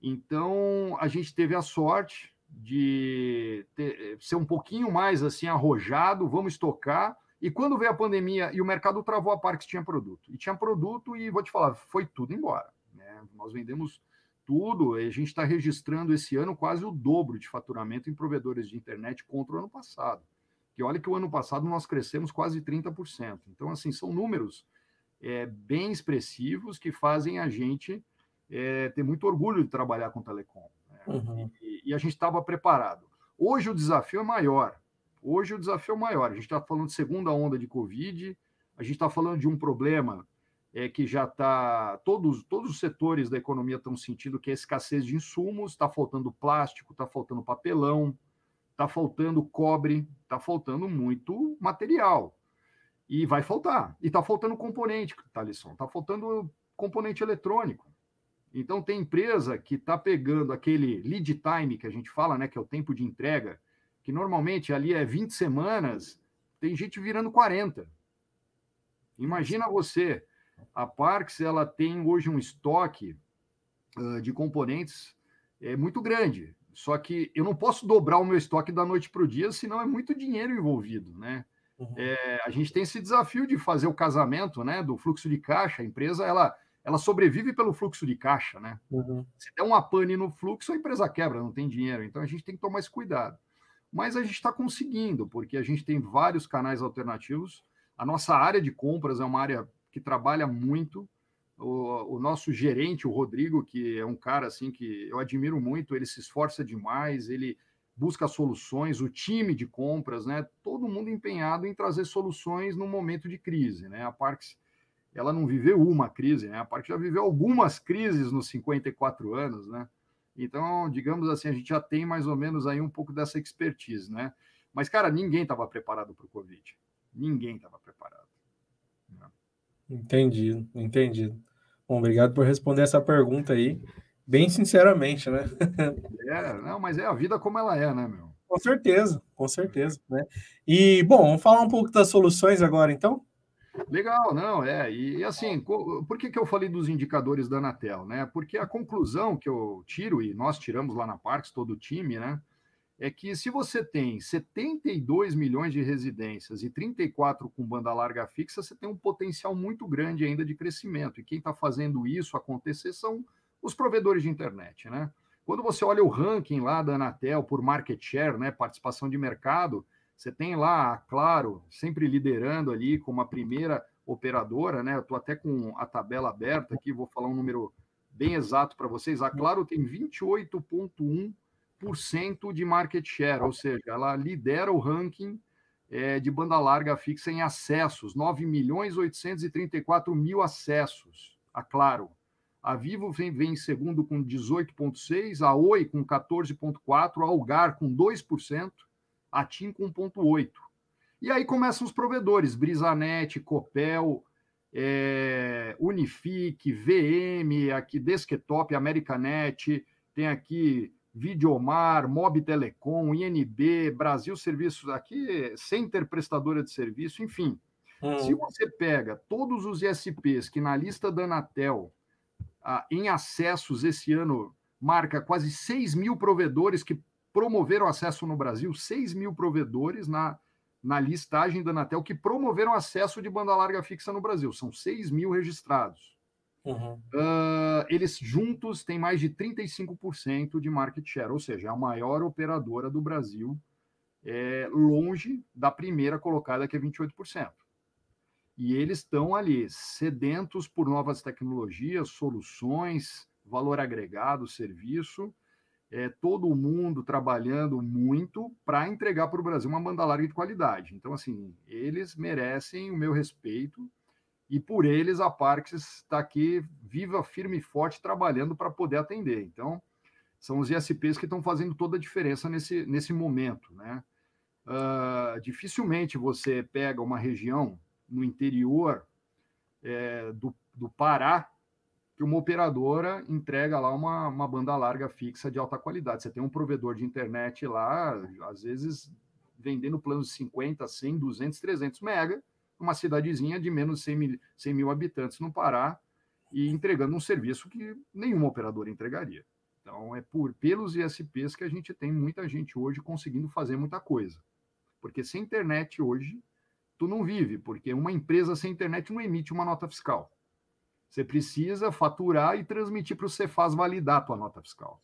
Então, a gente teve a sorte de ter, ser um pouquinho mais assim arrojado, vamos estocar. E quando veio a pandemia e o mercado travou a parte que tinha produto. E tinha produto, e vou te falar, foi tudo embora. Nós vendemos tudo, e a gente está registrando esse ano quase o dobro de faturamento em provedores de internet contra o ano passado. Que olha que o ano passado nós crescemos quase 30%. Então, assim, são números é, bem expressivos que fazem a gente é, ter muito orgulho de trabalhar com telecom. Né? Uhum. E, e a gente estava preparado. Hoje o desafio é maior. Hoje o desafio é maior. A gente está falando de segunda onda de Covid, a gente está falando de um problema é, que já está. Todos, todos os setores da economia estão sentindo que é escassez de insumos, está faltando plástico, está faltando papelão, está faltando cobre, está faltando muito material. E vai faltar. E está faltando componente, Thalisson, está faltando componente eletrônico. Então, tem empresa que está pegando aquele lead time que a gente fala, né, que é o tempo de entrega, que normalmente ali é 20 semanas, tem gente virando 40. Imagina você a Parks ela tem hoje um estoque uh, de componentes é, muito grande. Só que eu não posso dobrar o meu estoque da noite para o dia, senão é muito dinheiro envolvido, né? Uhum. É, a gente tem esse desafio de fazer o casamento, né? Do fluxo de caixa. A empresa ela, ela sobrevive pelo fluxo de caixa, né? Uhum. Se der uma pane no fluxo, a empresa quebra, não tem dinheiro. Então a gente tem que tomar esse cuidado. Mas a gente está conseguindo, porque a gente tem vários canais alternativos. A nossa área de compras é uma área que trabalha muito. O, o, nosso gerente, o Rodrigo, que é um cara assim que eu admiro muito, ele se esforça demais, ele busca soluções, o time de compras, né? Todo mundo empenhado em trazer soluções no momento de crise, né? A Parks, ela não viveu uma crise, né? A Parks já viveu algumas crises nos 54 anos, né? Então, digamos assim, a gente já tem mais ou menos aí um pouco dessa expertise, né? Mas, cara, ninguém estava preparado para o Covid. Ninguém estava preparado.
Entendido, entendido. Bom, obrigado por responder essa pergunta aí, bem sinceramente, né?
é, não, mas é a vida como ela é, né, meu?
Com certeza, com certeza, né? E, bom, vamos falar um pouco das soluções agora, então?
Legal, não, é. E assim, por que, que eu falei dos indicadores da Anatel, né? Porque a conclusão que eu tiro, e nós tiramos lá na Parques, todo o time, né? É que se você tem 72 milhões de residências e 34 com banda larga fixa, você tem um potencial muito grande ainda de crescimento. E quem está fazendo isso acontecer são os provedores de internet, né? Quando você olha o ranking lá da Anatel por market share, né, participação de mercado, você tem lá, claro, sempre liderando ali como a primeira operadora, né? Eu estou até com a tabela aberta aqui, vou falar um número bem exato para vocês. A Claro tem 28,1% de market share, ou seja, ela lidera o ranking é, de banda larga fixa em acessos, 9 milhões 834 mil acessos, a Claro. A Vivo vem, vem em segundo com 18,6%, a Oi com 14,4%, a Algar com 2%, a TIM com 1,8. E aí começam os provedores, Brisanet, Copel, é, Unifique, VM, aqui Desktop, Americanet, tem aqui Videomar, Mob Telecom, INB, Brasil Serviços, aqui Center Prestadora de Serviço, enfim. Hum. Se você pega todos os ISPs que na lista da Anatel, ah, em acessos esse ano, marca quase 6 mil provedores que promoveram acesso no Brasil, 6 mil provedores na, na listagem da Anatel que promoveram acesso de banda larga fixa no Brasil. São 6 mil registrados. Uhum. Uh, eles juntos têm mais de 35% de market share, ou seja, é a maior operadora do Brasil, é, longe da primeira colocada, que é 28%. E eles estão ali, sedentos por novas tecnologias, soluções, valor agregado, serviço, é, todo mundo trabalhando muito para entregar para o Brasil uma banda larga de qualidade. Então, assim, eles merecem o meu respeito e por eles a Parques está aqui viva, firme e forte, trabalhando para poder atender. Então, são os ISPs que estão fazendo toda a diferença nesse, nesse momento, né? Uh, dificilmente você pega uma região no interior é, do, do Pará que uma operadora entrega lá uma, uma banda larga fixa de alta qualidade. Você tem um provedor de internet lá, às vezes vendendo planos de 50, 100, 200, 300 mega, uma cidadezinha de menos de 100 mil, 100 mil habitantes no Pará, e entregando um serviço que nenhuma operadora entregaria. Então, é por pelos ISPs que a gente tem muita gente hoje conseguindo fazer muita coisa. Porque sem internet hoje, tu não vive, porque uma empresa sem internet não emite uma nota fiscal. Você precisa faturar e transmitir para o Cefaz validar a tua nota fiscal.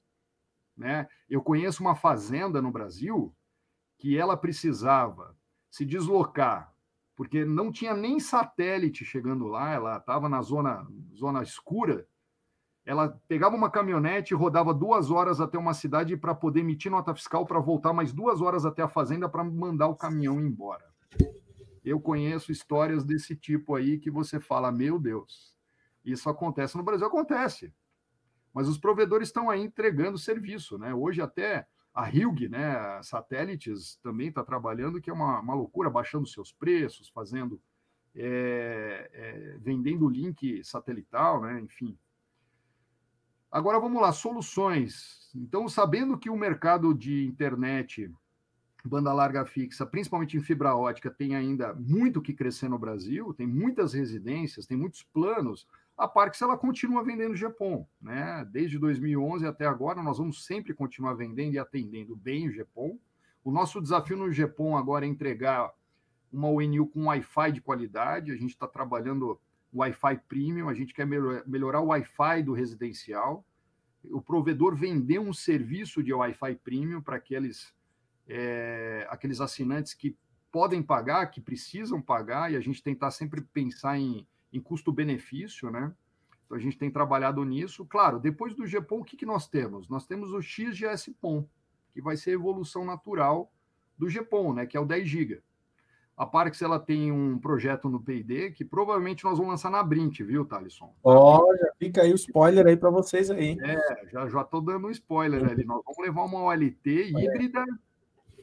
Né? Eu conheço uma fazenda no Brasil que ela precisava se deslocar, porque não tinha nem satélite chegando lá, ela estava na zona, zona escura. Ela pegava uma caminhonete e rodava duas horas até uma cidade para poder emitir nota fiscal para voltar mais duas horas até a fazenda para mandar o caminhão embora. Eu conheço histórias desse tipo aí que você fala, meu Deus, isso acontece no Brasil, acontece. Mas os provedores estão aí entregando serviço, né? Hoje até a Hilg, né, satélites, também está trabalhando, que é uma, uma loucura, baixando seus preços, fazendo, é, é, vendendo link satelital, né, enfim. Agora vamos lá, soluções. Então, sabendo que o mercado de internet banda larga fixa, principalmente em fibra ótica, tem ainda muito que crescer no Brasil, tem muitas residências, tem muitos planos a Parks ela continua vendendo GPON, né? Desde 2011 até agora, nós vamos sempre continuar vendendo e atendendo bem o GPON. O nosso desafio no GPON agora é entregar uma ONU com Wi-Fi de qualidade. A gente está trabalhando Wi-Fi premium, a gente quer melhorar o Wi-Fi do residencial. O provedor vender um serviço de Wi-Fi premium para aqueles, é, aqueles assinantes que podem pagar, que precisam pagar, e a gente tentar sempre pensar em em custo-benefício, né? Então a gente tem trabalhado nisso. Claro, depois do GPON, o que, que nós temos? Nós temos o XGS-PON, que vai ser a evolução natural do GPON, né? Que é o 10 GB. A Parks ela tem um projeto no P&D que provavelmente nós vamos lançar na Brint, viu, Thalisson?
Ó, oh, já fica aí o spoiler aí para vocês aí.
É, já já tô dando um spoiler ali. Nós vamos levar uma OLT híbrida.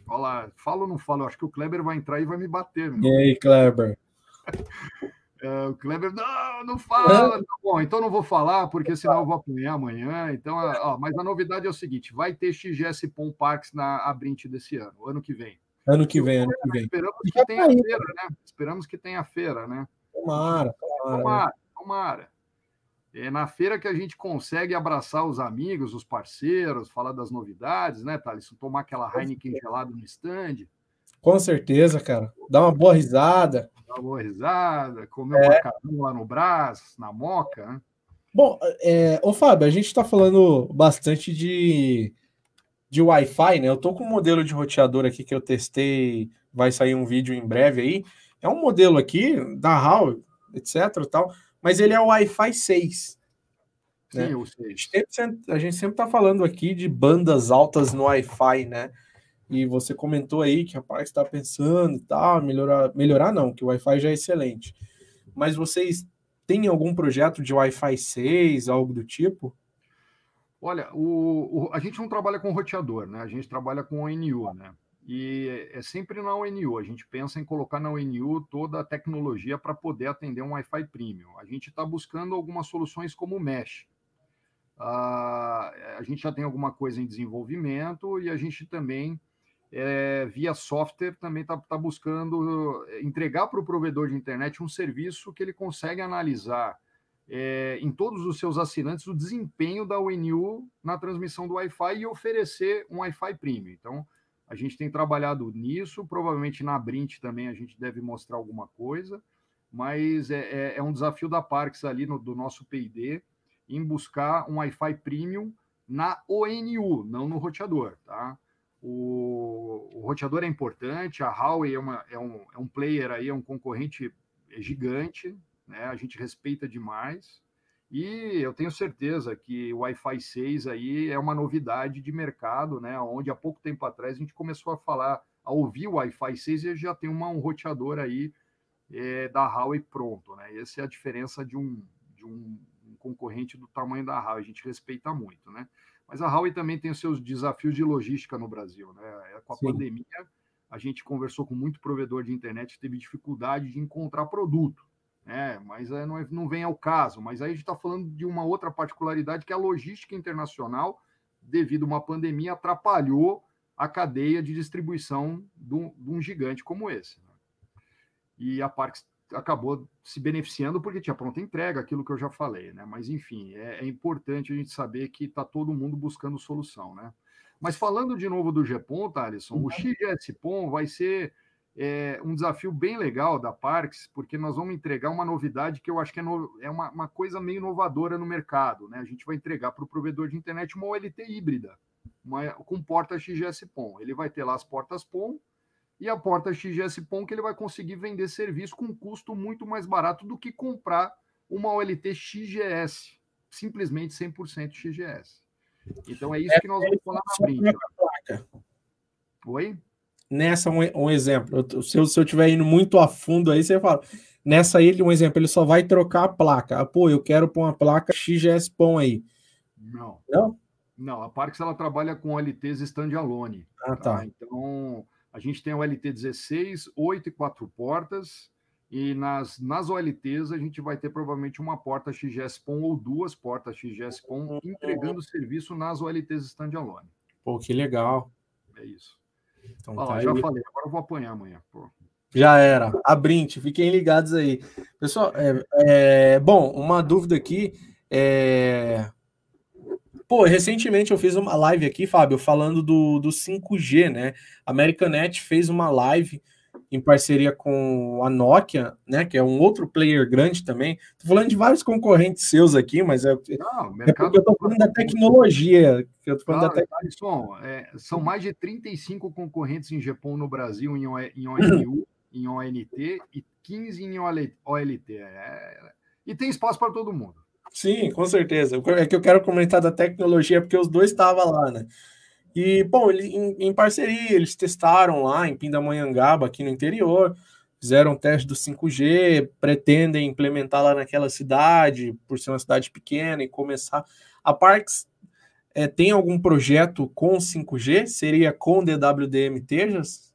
Olha lá, falo ou não falo? Eu acho que o Kleber vai entrar e vai me bater.
Meu. E aí, Kleber?
É, o Kleber, não, não fala. Tá bom, então não vou falar, porque senão eu vou apanhar amanhã. Então, ó, mas a novidade é o seguinte: vai ter XGS Pom Parks na Abrinte desse ano, ano que vem.
Ano que vem, ano que vem.
Esperamos que tenha tá feira, né? Esperamos que tenha feira, né?
Tomara,
tomara. Tomara, tomara. É na feira que a gente consegue abraçar os amigos, os parceiros, falar das novidades, né, Thales? Tomar aquela Heineken gelada no stand.
Com certeza, cara. Dá uma boa risada.
Dá uma boa risada, comer é. um macarrão lá no Brás, na Moca, né?
Bom, é, ô Fábio, a gente está falando bastante de de Wi-Fi, né? Eu tô com um modelo de roteador aqui que eu testei, vai sair um vídeo em breve aí. É um modelo aqui da HAL, etc, tal, mas ele é o Wi-Fi 6. Né? Sim, o 6. A gente sempre está falando aqui de bandas altas no Wi-Fi, né? E você comentou aí que rapaz está pensando tal, melhorar, melhorar não, que o Wi-Fi já é excelente. Mas vocês têm algum projeto de Wi-Fi 6, algo do tipo?
Olha, o, o, a gente não trabalha com roteador, né? A gente trabalha com ONU, né? E é sempre na ONU. A gente pensa em colocar na ONU toda a tecnologia para poder atender um Wi-Fi premium. A gente está buscando algumas soluções como o Mesh. Uh, a gente já tem alguma coisa em desenvolvimento e a gente também, é, via software, também está tá buscando entregar para o provedor de internet um serviço que ele consegue analisar é, em todos os seus assinantes o desempenho da UNU na transmissão do Wi-Fi e oferecer um Wi-Fi premium. Então, a gente tem trabalhado nisso, provavelmente na Brint também a gente deve mostrar alguma coisa, mas é, é, é um desafio da Parks ali no, do nosso P&D em buscar um Wi-Fi premium na ONU, não no roteador, tá? O, o roteador é importante, a Huawei é, uma, é, um, é um player aí, é um concorrente gigante, né? A gente respeita demais. E eu tenho certeza que o Wi-Fi 6 aí é uma novidade de mercado, né? Onde há pouco tempo atrás a gente começou a falar, a ouvir o Wi-Fi 6 e já tem uma, um roteador aí é, da Huawei pronto, né? Essa é a diferença de um, de um, um concorrente do tamanho da Huawei, a gente respeita muito, né? Mas a Huawei também tem os seus desafios de logística no Brasil, né? É, com a Sim. pandemia, a gente conversou com muito provedor de internet que teve dificuldade de encontrar produto. É, mas não, é, não vem ao caso. Mas aí a gente está falando de uma outra particularidade que é a logística internacional, devido a uma pandemia, atrapalhou a cadeia de distribuição de um, de um gigante como esse. Né? E a Parks acabou se beneficiando porque tinha pronta entrega, aquilo que eu já falei, né? Mas enfim, é, é importante a gente saber que está todo mundo buscando solução, né? Mas falando de novo do GPON, Thaleson, o uhum. XGS-PON vai ser é um desafio bem legal da Parks, porque nós vamos entregar uma novidade que eu acho que é, no, é uma, uma, coisa meio inovadora no mercado. Né? A gente vai entregar para o provedor de internet uma OLT híbrida, uma, com porta XGS-PON. Ele vai ter lá as portas PON e a porta XGS-PON que ele vai conseguir vender serviço com um custo muito mais barato do que comprar uma OLT XGS, simplesmente 100% XGS. Então é isso é, que nós vamos falar na brinde.
Oi? nessa um, um exemplo. Se eu, se eu tiver indo muito a fundo aí, você fala. Nessa aí, um exemplo, ele só vai trocar a placa. Ah, pô, eu quero pôr uma placa XGS POM aí.
Não.
Não?
Não, a Parks ela trabalha com LTs standalone.
Ah, tá. tá.
Então, a gente tem o LT 16, 8 e 4 portas. E nas, nas OLTs a gente vai ter provavelmente uma porta XGS POM ou duas portas XGS POM uhum. entregando serviço nas OLTs standalone.
Pô, que legal.
É isso. Então, tá já aí. falei, agora eu vou apanhar amanhã. Pô.
Já era. Abrinte, fiquem ligados aí. Pessoal, é, é, bom, uma dúvida aqui. É... Pô, recentemente eu fiz uma live aqui, Fábio, falando do, do 5G, né? A Americanet fez uma live em parceria com a Nokia, né, que é um outro player grande também. Tô falando de vários concorrentes seus aqui, mas é, Não, é porque eu tô falando da tecnologia. Eu tô falando
claro, da te... é, são mais de 35 concorrentes em Japão no Brasil em, em ONU, em ONT e 15 em OLT. É, e tem espaço para todo mundo.
Sim, com certeza. É que eu quero comentar da tecnologia, porque os dois estavam lá, né? E, bom, ele, em, em, parceria, eles testaram lá em Pindamonhangaba, aqui no interior, fizeram um teste do 5G, pretendem implementar lá naquela cidade, por ser uma cidade pequena, e começar. A Parks é, tem algum projeto com 5G? Seria com DWDM Tejas?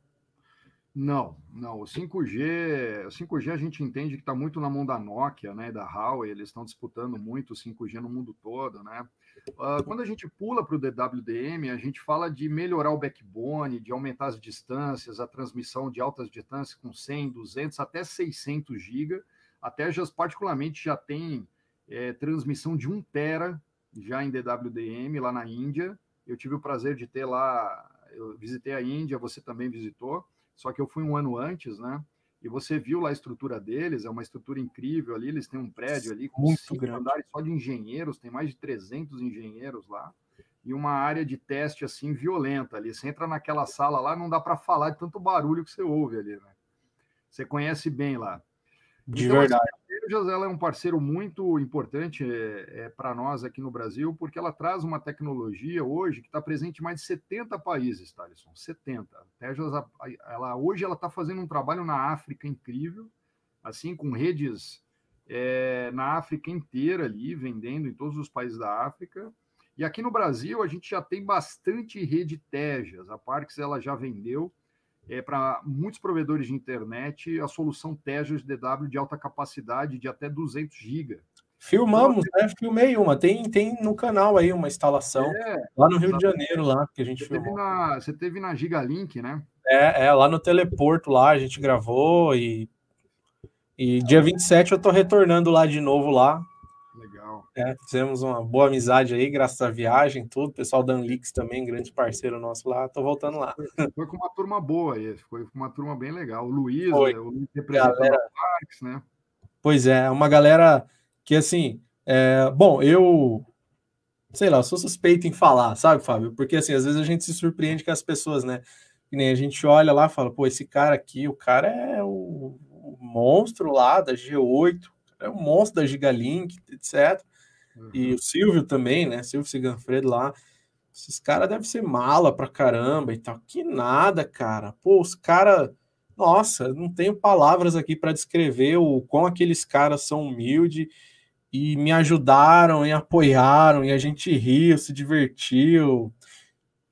Não, não. O 5G, o 5G a gente entende que está muito na mão da Nokia, né, da Huawei, eles estão disputando muito o 5G no mundo todo, né? Uh, quando a gente pula para o DWDM, a gente fala de melhorar o backbone, de aumentar as distâncias, a transmissão de altas distâncias com 100, 200, até 600 GB. Até já, particularmente já tem é, transmissão de 1 tera já em DWDM lá na Índia. Eu tive o prazer de ter lá, eu visitei a Índia, você também visitou, só que eu fui um ano antes, né? E você viu lá a estrutura deles, é uma estrutura incrível ali, eles têm um prédio ali com
Muito
cinco
grande.
andares só de engenheiros, tem mais de 300 engenheiros lá, e uma área de teste assim violenta ali. Você entra naquela sala lá, não dá para falar de tanto barulho que você ouve ali, né? Você conhece bem lá.
De
Então,
verdade.
Assim, a Tejas, ela é um parceiro muito importante é, é, para nós aqui no Brasil, porque ela traz uma tecnologia hoje que está presente em mais de 70 países, Thaleson. 70. A Tejas, ela, hoje ela está fazendo um trabalho na África incrível, assim, com redes é, na África inteira ali, vendendo em todos os países da África. E aqui no Brasil, a gente já tem bastante rede Tejas. A Parks ela já vendeu é, para muitos provedores de internet a solução Tejas DW de alta capacidade de até 200 GB.
Filmamos, né? Filmei uma. Tem, tem no canal aí uma instalação
É,
lá no Rio de. Janeiro, lá que a gente
você teve,
filmou.
na, você teve na Gigalink, né?
É, é, lá no teleporto lá a gente gravou e e dia 27 eu tô retornando lá de novo lá. É, fizemos uma boa amizade aí, graças à viagem, tudo. O pessoal da Anlix também, grande parceiro nosso lá. Tô voltando lá.
Foi com uma turma boa aí, foi com uma turma bem legal. O Luiz,
Foi.
né, o Luiz representando
Galera.
né?
Pois é, uma galera que assim, é, bom, eu sei lá, eu sou suspeito em falar, sabe, Fábio? Porque assim, às vezes a gente se surpreende com as pessoas, né? Que nem a gente olha lá e fala, pô, esse cara aqui, o cara é o, o monstro lá da G8, é o monstro da Gigalink, etc. E o Silvio também, né? Silvio Siganfredo lá. Esses caras devem ser mala pra caramba e tal. Que nada, cara. Pô, os caras. Nossa, não tenho palavras aqui para descrever o quão aqueles caras são humildes e me ajudaram e apoiaram e a gente riu, se divertiu,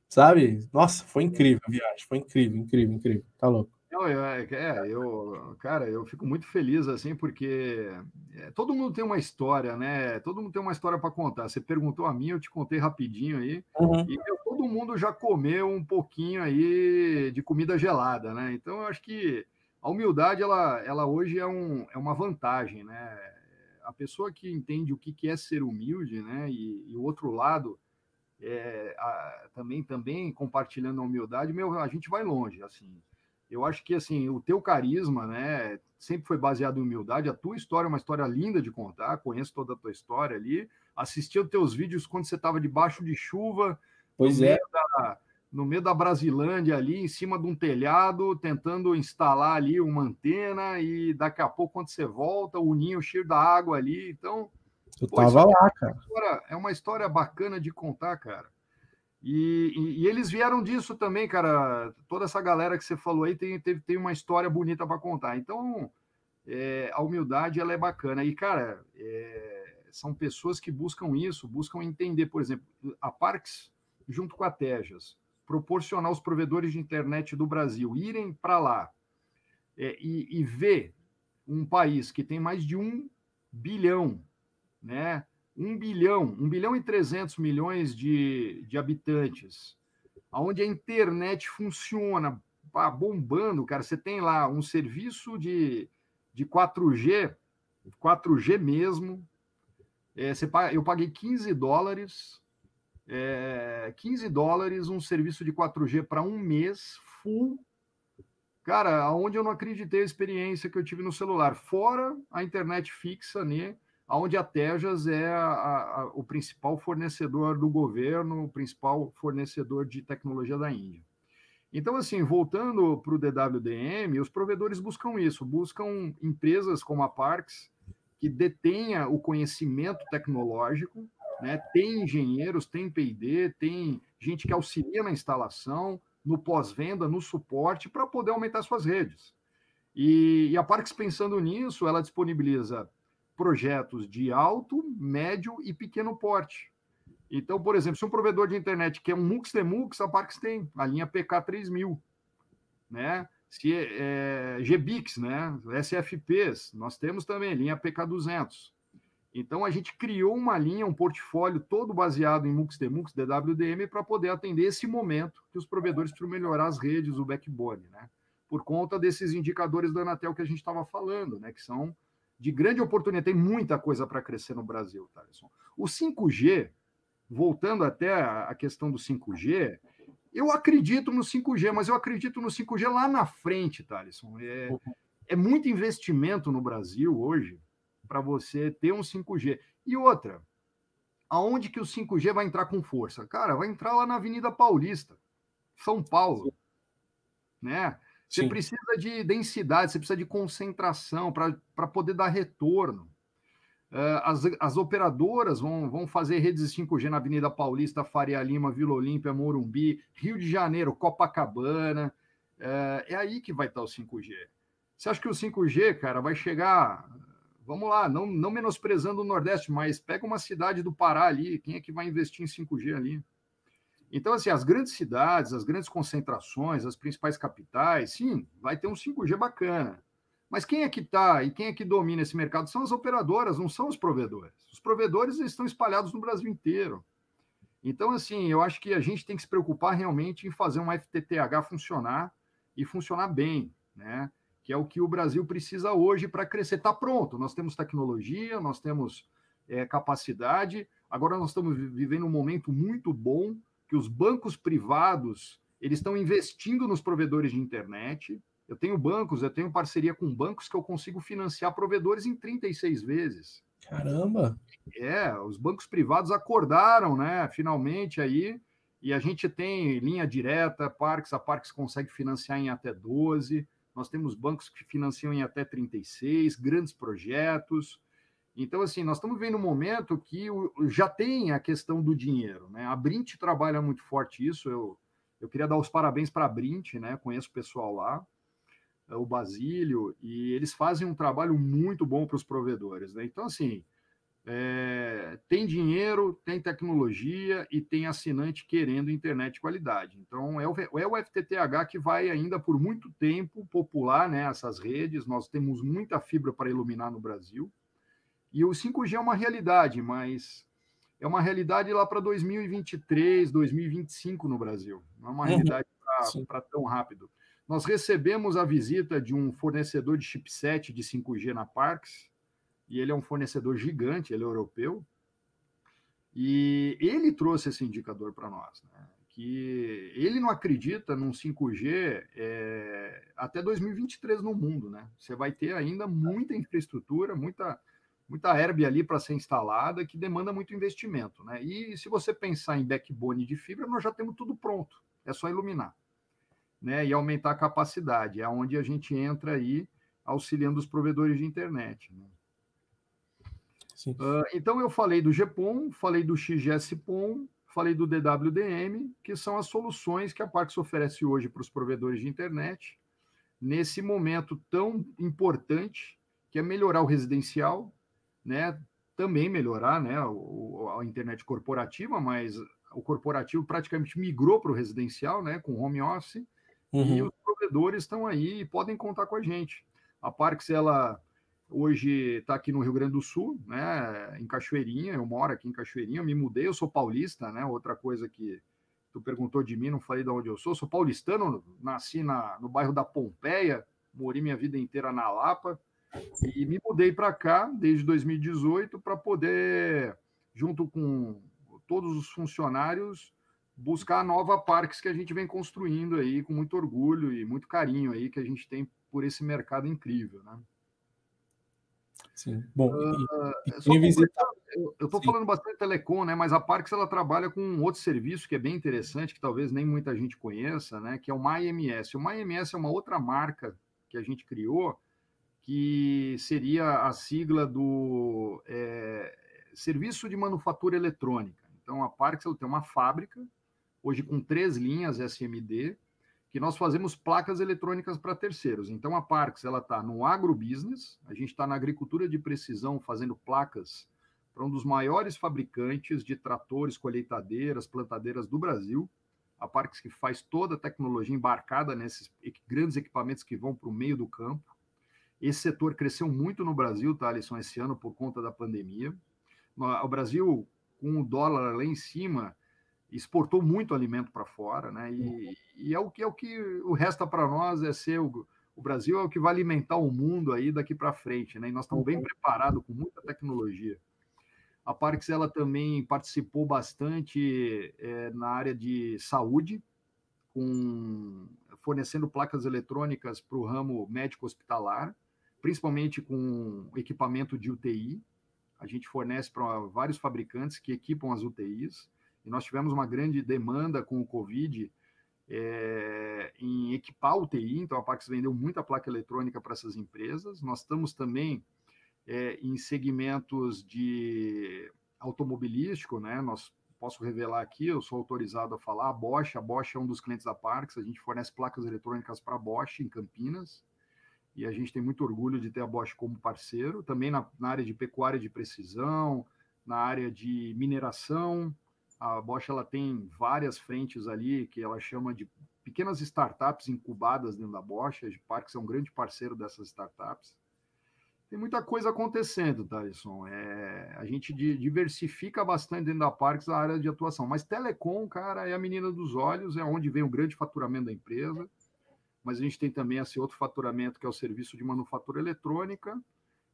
sabe? Nossa, foi incrível a viagem, foi incrível, incrível, incrível. Tá louco.
Não, eu, é, é, eu, cara, eu fico muito feliz assim, porque é, todo mundo tem uma história, né? Todo mundo tem uma história para contar. Você perguntou a mim, eu te contei rapidinho aí.
Uhum.
E meu, todo mundo já comeu um pouquinho aí de comida gelada, né? Então eu acho que a humildade, ela, ela hoje é, um, é uma vantagem, né? A pessoa que entende o que que é ser humilde, né? E, e o outro lado é, a- também também compartilhando a humildade, meu, a gente vai longe, assim. Eu acho que assim o teu carisma, né, sempre foi baseado em humildade. A tua história é uma história linda de contar. Conheço toda a tua história ali. Assisti os teus vídeos quando você estava debaixo de chuva,
Pois
no
é.
meio da, no meio da Brasilândia ali, em cima de um telhado, tentando instalar ali uma antena e daqui a pouco quando você volta, o ninho cheio da água ali. Então,
Eu
Pô,
tava
isso
lá, cara.
história- é uma história bacana de contar, cara. E, e- e eles vieram disso também, cara. Toda essa galera que você falou aí tem, teve- tem uma história bonita para contar. Então, é, a humildade ela é bacana. E, cara, é, são pessoas que buscam isso, buscam entender, por exemplo, a Parks, junto com a Tejas, proporcionar aos provedores de internet do Brasil irem para lá é, e, e ver um país que tem mais de um bilhão, né? Um bilhão, um bilhão e 300 milhões de, de habitantes, onde a internet funciona bombando, cara. Você tem lá um serviço de, de 4G, 4G mesmo. É, você eu paguei 15 dólares, é, 15 dólares, um serviço de 4G para um mês, full. Cara, aonde eu não acreditei a experiência que eu tive no celular, fora a internet fixa, né? Onde a Tejas é a, a, o principal fornecedor do governo, o principal fornecedor de tecnologia da Índia. Então, assim, voltando para o DWDM, os provedores buscam isso, buscam empresas como a Parks, que detenha o conhecimento tecnológico, né? tem engenheiros, tem P&D, tem gente que auxilia na instalação, no pós-venda, no suporte, para poder aumentar suas redes. E, e a Parks, pensando nisso, ela disponibiliza projetos de alto, médio e pequeno porte. Então, por exemplo, se um provedor de internet quer um MUX Temux, a Parks tem a linha PK 3000, né? Se é, GBIX, né? SFPs, nós temos também linha PK 200. Então a gente criou uma linha, um portfólio todo baseado em MUX Temux, DWDM, para poder atender esse momento que os provedores precisam melhorar as redes, o backbone, né? Por conta desses indicadores da Anatel que a gente estava falando, né? Que são de grande oportunidade. Tem muita coisa para crescer no Brasil, Thaleson. O 5G, voltando até a questão do 5G, eu acredito no 5G, mas eu acredito no 5G lá na frente, Thaleson. É, é muito investimento no Brasil hoje para você ter um 5G. E outra, aonde que o 5G vai entrar com força? Cara, vai entrar lá na Avenida Paulista, São Paulo, né? Você Sim. precisa de densidade, você precisa de concentração para poder dar retorno. Uh, as, as operadoras vão, vão fazer redes 5G na Avenida Paulista, Faria Lima, Vila Olímpia, Morumbi, Rio de Janeiro, Copacabana. Uh, é aí que vai estar o 5G. Você acha que o 5G, cara, vai chegar vamos lá, não, não menosprezando o Nordeste, mas pega uma cidade do Pará ali, quem é que vai investir em 5G ali? Então, assim, as grandes cidades, as grandes concentrações, as principais capitais, sim, vai ter um 5G bacana. Mas quem é que está e quem é que domina esse mercado são as operadoras, não são os provedores. Os provedores estão espalhados no Brasil inteiro. Então, assim, eu acho que a gente tem que se preocupar realmente em fazer um FTTH funcionar e funcionar bem, né? que é o que o Brasil precisa hoje para crescer. Está pronto, nós temos tecnologia, nós temos é, capacidade. Agora nós estamos vivendo um momento muito bom que os bancos privados eles estão investindo nos provedores de internet. Eu tenho bancos, eu tenho parceria com bancos que eu consigo financiar provedores em 36 vezes.
Caramba!
É, os bancos privados acordaram, né? Finalmente aí, e a gente tem linha direta, Parques, a Parques consegue financiar em até 12 nós temos bancos que financiam em até 36, grandes projetos. Então, assim, nós estamos vendo um momento que já tem a questão do dinheiro. Né? A Brint trabalha muito forte isso. Eu, eu queria dar os parabéns para a Brint, né? conheço o pessoal lá, o Basílio, e eles fazem um trabalho muito bom para os provedores. Né? Então, assim, é, tem dinheiro, tem tecnologia e tem assinante querendo internet de qualidade. Então, é o, é o FTTH que vai ainda por muito tempo popular né, essas redes. Nós temos muita fibra para iluminar no Brasil. E o 5G é uma realidade, mas é uma realidade lá para 2023, 2025 no Brasil. Não é uma uhum. realidade para tão rápido. Nós recebemos a visita de um fornecedor de chipset de 5G na Parks, e ele é um fornecedor gigante, ele é europeu, e ele trouxe esse indicador para nós, né? que ele não acredita num 5G é, até 2023 no mundo, né? Você vai ter ainda muita infraestrutura, muita muita herb ali para ser instalada que demanda muito investimento, né? E se você pensar em backbone de fibra, nós já temos tudo pronto, é só iluminar, né? E aumentar a capacidade, é onde a gente entra aí auxiliando os provedores de internet. Né? Uh, então eu falei do GPON, falei do XGS-PON, falei do DWDM, que são as soluções que a Parks oferece hoje para os provedores de internet, nesse momento tão importante, que é melhorar o residencial, né? também melhorar né, o, a internet corporativa, mas o corporativo praticamente migrou para o residencial, né, com home office, uhum. e os provedores estão aí e podem contar com a gente. A Parks, ela Hoje está aqui no Rio Grande do Sul, né, em Cachoeirinha, eu moro aqui em Cachoeirinha, me mudei, eu sou paulista, né, outra coisa que tu perguntou de mim, não falei de onde eu sou, sou paulistano, nasci na, no bairro da Pompeia, morei minha vida inteira na Lapa, e me mudei para cá desde 2018 para poder, junto com todos os funcionários, buscar a nova Parques que a gente vem construindo aí com muito orgulho e muito carinho aí que a gente tem por esse mercado incrível, né?
Sim. Bom,
uh, e, visitar... eu estou falando bastante telecom, né? Mas a Parks ela trabalha com um outro serviço que é bem interessante, que talvez nem muita gente conheça, né? Que é o MyMS. O MyMS é uma outra marca que a gente criou, que seria a sigla do é, Serviço de Manufatura Eletrônica. Então a Parks ela tem uma fábrica, hoje com três linhas SMD, que nós fazemos placas eletrônicas para terceiros. Então a Parks está no agrobusiness, a gente está na agricultura de precisão fazendo placas para um dos maiores fabricantes de tratores, colheitadeiras, plantadeiras do Brasil. A Parks que faz toda a tecnologia embarcada nesses grandes equipamentos que vão para o meio do campo. Esse setor cresceu muito no Brasil, tá, Alisson, esse ano por conta da pandemia. O Brasil, com o dólar lá em cima, exportou muito alimento para fora, né? E, e, é o que é o que o resta para nós é ser o, o, Brasil é o que vai alimentar o mundo aí daqui para frente, né? E nós estamos bem uhum. preparados com muita tecnologia. A Parks ela também participou bastante é, na área de saúde, com fornecendo placas eletrônicas para o ramo médico hospitalar, principalmente com equipamento de UTI. A gente fornece para vários fabricantes que equipam as UTIs e nós tivemos uma grande demanda com o Covid é, em equipar o TI, então a Pax vendeu muita placa eletrônica para essas empresas. Nós estamos também é, em segmentos de automobilístico, né? Nós posso revelar aqui, eu sou autorizado a falar, a Bosch, a Bosch é um dos clientes da Parks, a gente fornece placas eletrônicas para a Bosch em Campinas, e a gente tem muito orgulho de ter a Bosch como parceiro, também na, na área de pecuária de precisão, na área de mineração, a Bosch ela tem várias frentes ali que ela chama de pequenas startups incubadas dentro da Bosch. A Parks é um grande parceiro dessas startups. Tem muita coisa acontecendo, Thaleson. É, a gente diversifica bastante dentro da Parks a área de atuação. Mas telecom, cara, é a menina dos olhos, é onde vem o grande faturamento da empresa. Mas a gente tem também esse outro faturamento que é o serviço de manufatura eletrônica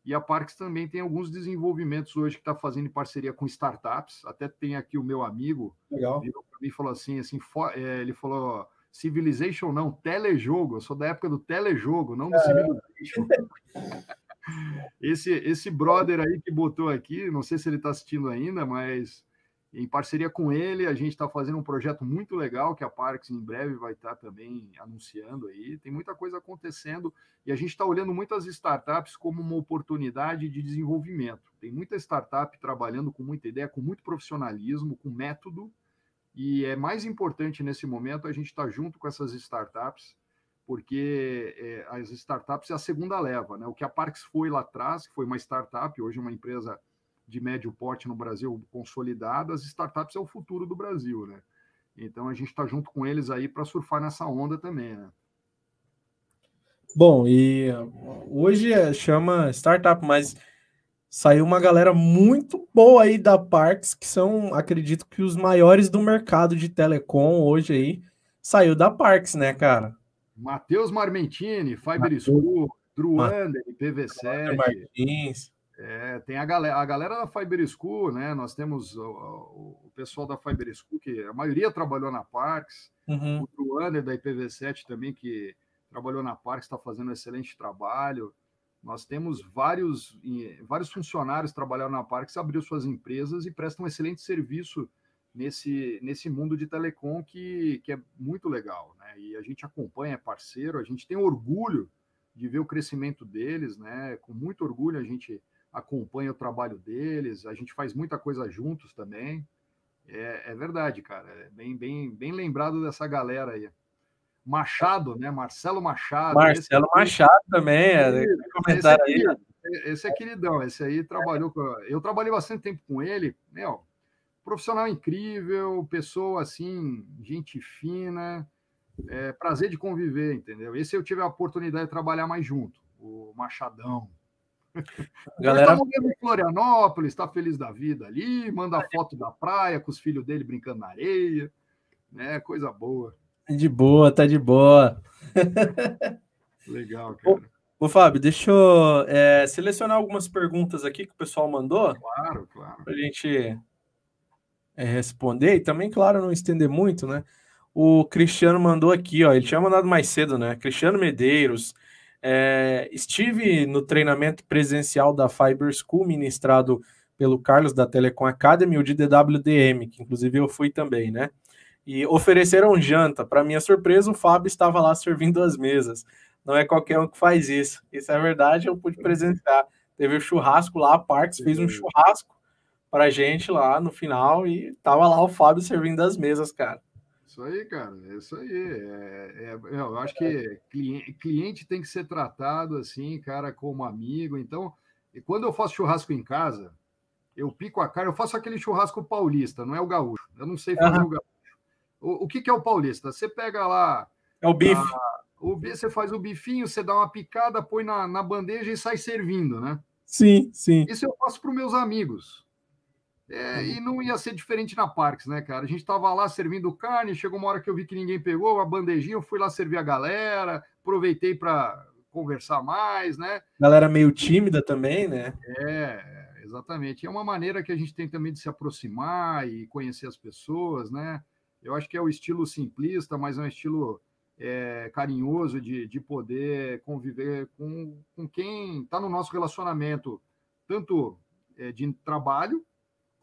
e a Parks também tem alguns desenvolvimentos hoje que está fazendo em parceria com startups. Até tem aqui o meu amigo,
Legal.
virou para mim e falou assim, assim é, ele falou Civilization não, telejogo. Eu sou da época do telejogo, não do Civilization. esse, esse brother aí que botou aqui, não sei se ele está assistindo ainda, mas em parceria com ele, a gente está fazendo um projeto muito legal que a Parks em breve vai estar tá também anunciando aí. Tem muita coisa acontecendo e a gente está olhando muitas startups como uma oportunidade de desenvolvimento. Tem muita startup trabalhando com muita ideia, com muito profissionalismo, com método. E é mais importante nesse momento a gente estar tá junto com essas startups, porque é, as startups é a segunda leva, né? O que a Parks foi lá atrás, que foi uma startup, hoje uma empresa de médio porte no Brasil consolidada, as startups é o futuro do Brasil, né? Então a gente está junto com eles aí para surfar nessa onda também, né?
Bom, e hoje é, chama startup, mas saiu uma galera muito boa aí da Parks, que são, acredito que os maiores do mercado de telecom hoje aí, saiu da Parks, né, cara?
Matheus Marmentini, Fiber School, Druander, PV7. Martins. É, tem a galera, a galera da Fiber School, né? Nós temos o, o, pessoal da Fiber School, que a maioria trabalhou na Parks, uhum. o Truander da IPv7 também, que trabalhou na Parks, está fazendo um excelente trabalho. Nós temos vários, vários funcionários trabalhando na Parks, abriu suas empresas e prestam um excelente serviço nesse, nesse mundo de telecom que, que é muito legal, né? E a gente acompanha, é parceiro, a gente tem orgulho de ver o crescimento deles, né? Com muito orgulho a gente acompanha o trabalho deles, a gente faz muita coisa juntos também. É, é verdade, cara. É bem, bem, bem lembrado dessa galera aí. Machado, né? Marcelo Machado.
Marcelo esse Machado também, é,
esse, comentário esse aí. Esse é queridão, esse aí trabalhou com. Eu trabalhei bastante tempo com ele, meu, profissional incrível, pessoa assim, gente fina, é, prazer de conviver, entendeu? Esse eu tive a oportunidade de trabalhar mais junto, o Machadão.
Galera... Ele
tá em Florianópolis, está feliz da vida ali, manda foto da praia com os filhos dele brincando na areia, né? Coisa boa.
De boa, tá de boa.
Legal, cara.
Ô, ô Fábio, deixa eu é, selecionar algumas perguntas aqui que o pessoal mandou.
Claro, claro.
Para a gente é, responder e também, claro, não estender muito, né? O Cristiano mandou aqui, ó. Ele tinha mandado mais cedo, né? Cristiano Medeiros. É, estive no treinamento presencial da Fiber School, ministrado pelo Carlos da Telecom Academy, o de DWDM, que inclusive eu fui também, né? E ofereceram janta. Para minha surpresa, o Fábio estava lá servindo as mesas. Não é qualquer um que faz isso. Isso é verdade, eu pude presenciar. Teve o um churrasco lá, a Parks fez um churrasco para gente lá no final e tava lá o Fábio servindo as mesas, cara.
Isso aí, cara, é isso aí. É, é, eu acho que cliente, cliente tem que ser tratado assim, cara, como amigo. Então, quando eu faço churrasco em casa, eu pico a carne, eu faço aquele churrasco paulista, não é o gaúcho. Eu não sei fazer uhum. o gaúcho. O, o que, que, é o paulista? Você pega lá.
É o bife.
A, o, você faz o bifinho, você dá uma picada, põe na, na bandeja e sai servindo, né?
Sim, sim.
Isso eu faço para os meus amigos. É, e não ia ser diferente na Parques, né, cara? A gente estava lá servindo carne, chegou uma hora que eu vi que ninguém pegou a bandejinha, eu fui lá servir a galera, aproveitei para conversar mais, né?
Galera meio tímida também, né?
É, exatamente. É uma maneira que a gente tem também de se aproximar e conhecer as pessoas, né? Eu acho que é o estilo simplista, mas é um estilo é, carinhoso de, de poder conviver com, com quem está no nosso relacionamento, tanto é, de trabalho,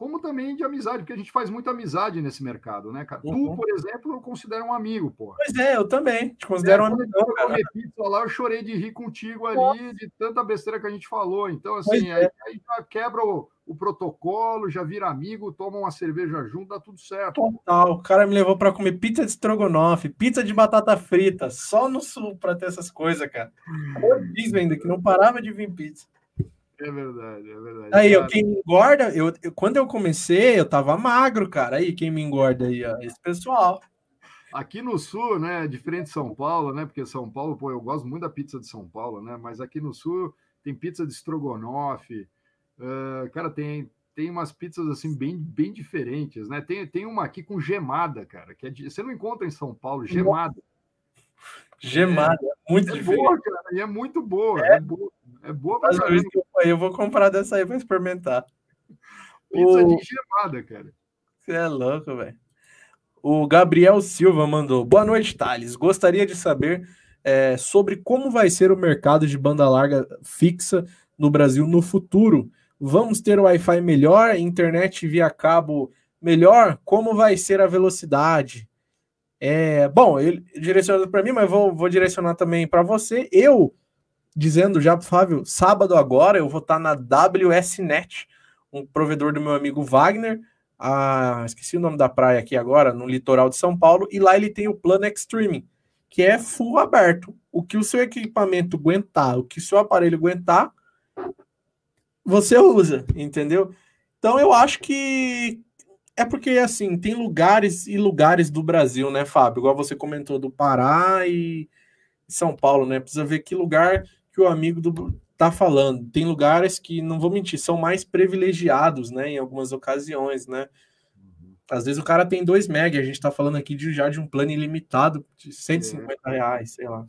como também de amizade, porque a gente faz muita amizade nesse mercado, né, cara? Uhum. Tu, por exemplo, eu considero um amigo, pô.
Pois é, eu também. Te considero é, um amigo.
Eu pizza lá, eu chorei de rir contigo ali, Nossa. de tanta besteira que a gente falou. Então, assim, aí, é. aí, já quebra o, o, protocolo, já vira amigo, toma uma cerveja junto, dá tudo certo.
Total. O cara me levou para comer pizza de estrogonofe, pizza de batata frita, só no sul para ter essas coisas, cara. Eu disse ainda que não parava de vir pizza.
É verdade, é verdade.
Aí, eu, quem me engorda, eu, eu, quando eu comecei, eu tava magro, cara. Aí, quem me engorda aí, ó, esse pessoal.
Aqui no sul, né, diferente de São Paulo, né, porque São Paulo, pô, eu gosto muito da pizza de São Paulo, né, mas aqui no sul tem pizza de estrogonofe, uh, cara, tem, tem umas pizzas assim bem, bem diferentes, né, tem, tem uma aqui com gemada, cara, que é de, você não encontra em São Paulo, gemada.
Gemada, é, muito é diferente.
Boa, cara, e é muito boa, é, é boa. É boa pra
caramba. Eu vou comprar dessa aí para experimentar.
Pizza o... de gemada, cara.
Você é louco, velho. O Gabriel Silva mandou: Boa noite, Thales. Gostaria de saber é, sobre como vai ser o mercado de banda larga fixa no Brasil no futuro. Vamos ter Wi-Fi melhor, internet via cabo melhor? Como vai ser a velocidade? É, bom, ele direcionado para mim, mas vou, vou direcionar também para você. Eu dizendo já para Flávio, sábado agora eu vou estar tá na WSNet, um provedor do meu amigo Wagner, a, esqueci o nome da praia aqui agora, no litoral de São Paulo, e lá ele tem o plano Extreme, que é full aberto. O que o seu equipamento aguentar, o que o seu aparelho aguentar, você usa, entendeu? Então eu acho que é porque assim, tem lugares e lugares do Brasil, né, Fábio? Igual você comentou do Pará e São Paulo, né? Precisa ver que lugar que o amigo do tá falando. Tem lugares que, não vou mentir, são mais privilegiados, né, em algumas ocasiões, né? Uhum. Às vezes o cara tem 2 mega, a gente tá falando aqui de, já de um plano ilimitado de 150 é. reais, sei lá.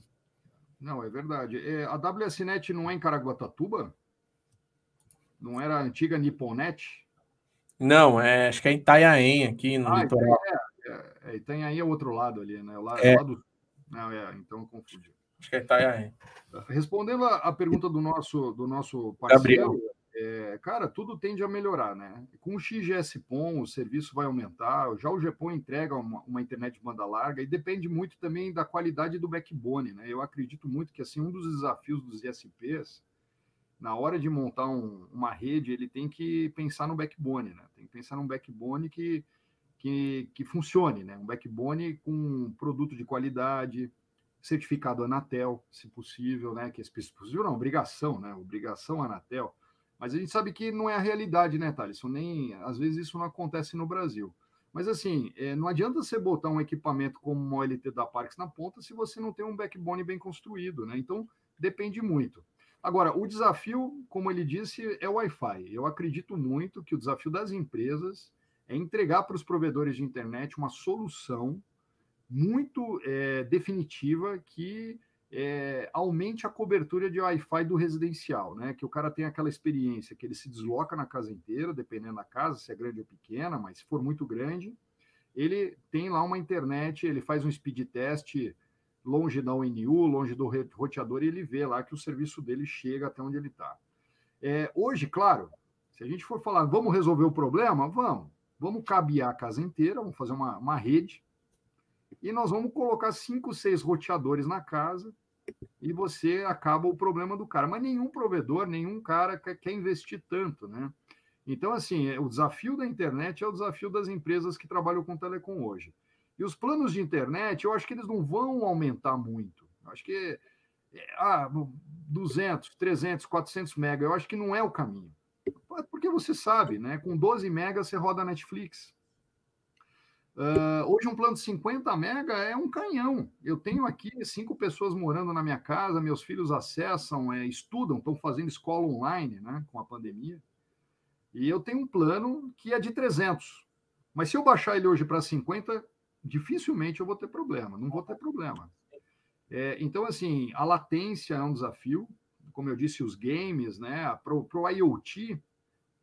Não, é verdade. É, a WSNet não é em Caraguatatuba? Não era a antiga Niponet?
Não, é, acho que é em Itanhaém, aqui no ah, litoral.
É, é, é, Itanhaém é o outro lado ali, né? O lado, é. lado... Não, é, então eu confundi.
Acho que é Itanhaém.
Respondendo a, pergunta do nosso, do nosso parceiro, é, cara, tudo tende a melhorar, né? Com o XGS-PON, o serviço vai aumentar, já o GPON entrega uma, uma, internet de banda larga e depende muito também da qualidade do backbone, né? Eu acredito muito que, assim, um dos desafios dos ISPs, na hora de montar um, uma rede, ele tem que pensar no backbone, né? Tem que pensar num backbone que, que, que funcione, né? Um backbone com produto de qualidade, certificado Anatel, se possível, né? Que é possível não, obrigação, né? Obrigação Anatel. Mas a gente sabe que não é a realidade, né, Thales? Nem, às vezes isso não acontece no Brasil. Mas assim, é, não adianta você botar um equipamento como uma OLT da Parks na ponta se você não tem um backbone bem construído, né? Então depende muito. Agora, o desafio, como ele disse, é o Wi-Fi. Eu acredito muito que o desafio das empresas é entregar para os provedores de internet uma solução muito é, definitiva que é, aumente a cobertura de Wi-Fi do residencial, né? Que o cara tem aquela experiência que ele se desloca na casa inteira, dependendo da casa, se é grande ou pequena, mas se for muito grande, ele tem lá uma internet, ele faz um speed test longe da UNU, longe do roteador, e ele vê lá que o serviço dele chega até onde ele está. É, hoje, claro, se a gente for falar, vamos resolver o problema, vamos. Vamos cabear a casa inteira, vamos fazer uma, uma rede, e nós vamos colocar cinco, seis roteadores na casa e você acaba o problema do cara. Mas nenhum provedor, nenhum cara quer, quer investir tanto, né? Então, assim, é, o desafio da internet é o desafio das empresas que trabalham com telecom hoje. E os planos de internet, eu acho que eles não vão aumentar muito. Eu acho que ah, 200, 300, 400 mega, eu acho que não é o caminho. Porque você sabe, né? Com 12 megas você roda Netflix. Uh, hoje um plano de 50 mega é um canhão. Eu tenho aqui cinco pessoas morando na minha casa, meus filhos acessam, é, estudam, estão fazendo escola online, né? Com a pandemia. E eu tenho um plano que é de 300. Mas se eu baixar ele hoje para 50, dificilmente eu vou ter problema. Não vou ter problema. É, então, assim, a latência é um desafio. Como eu disse, os games, né? Para o IoT,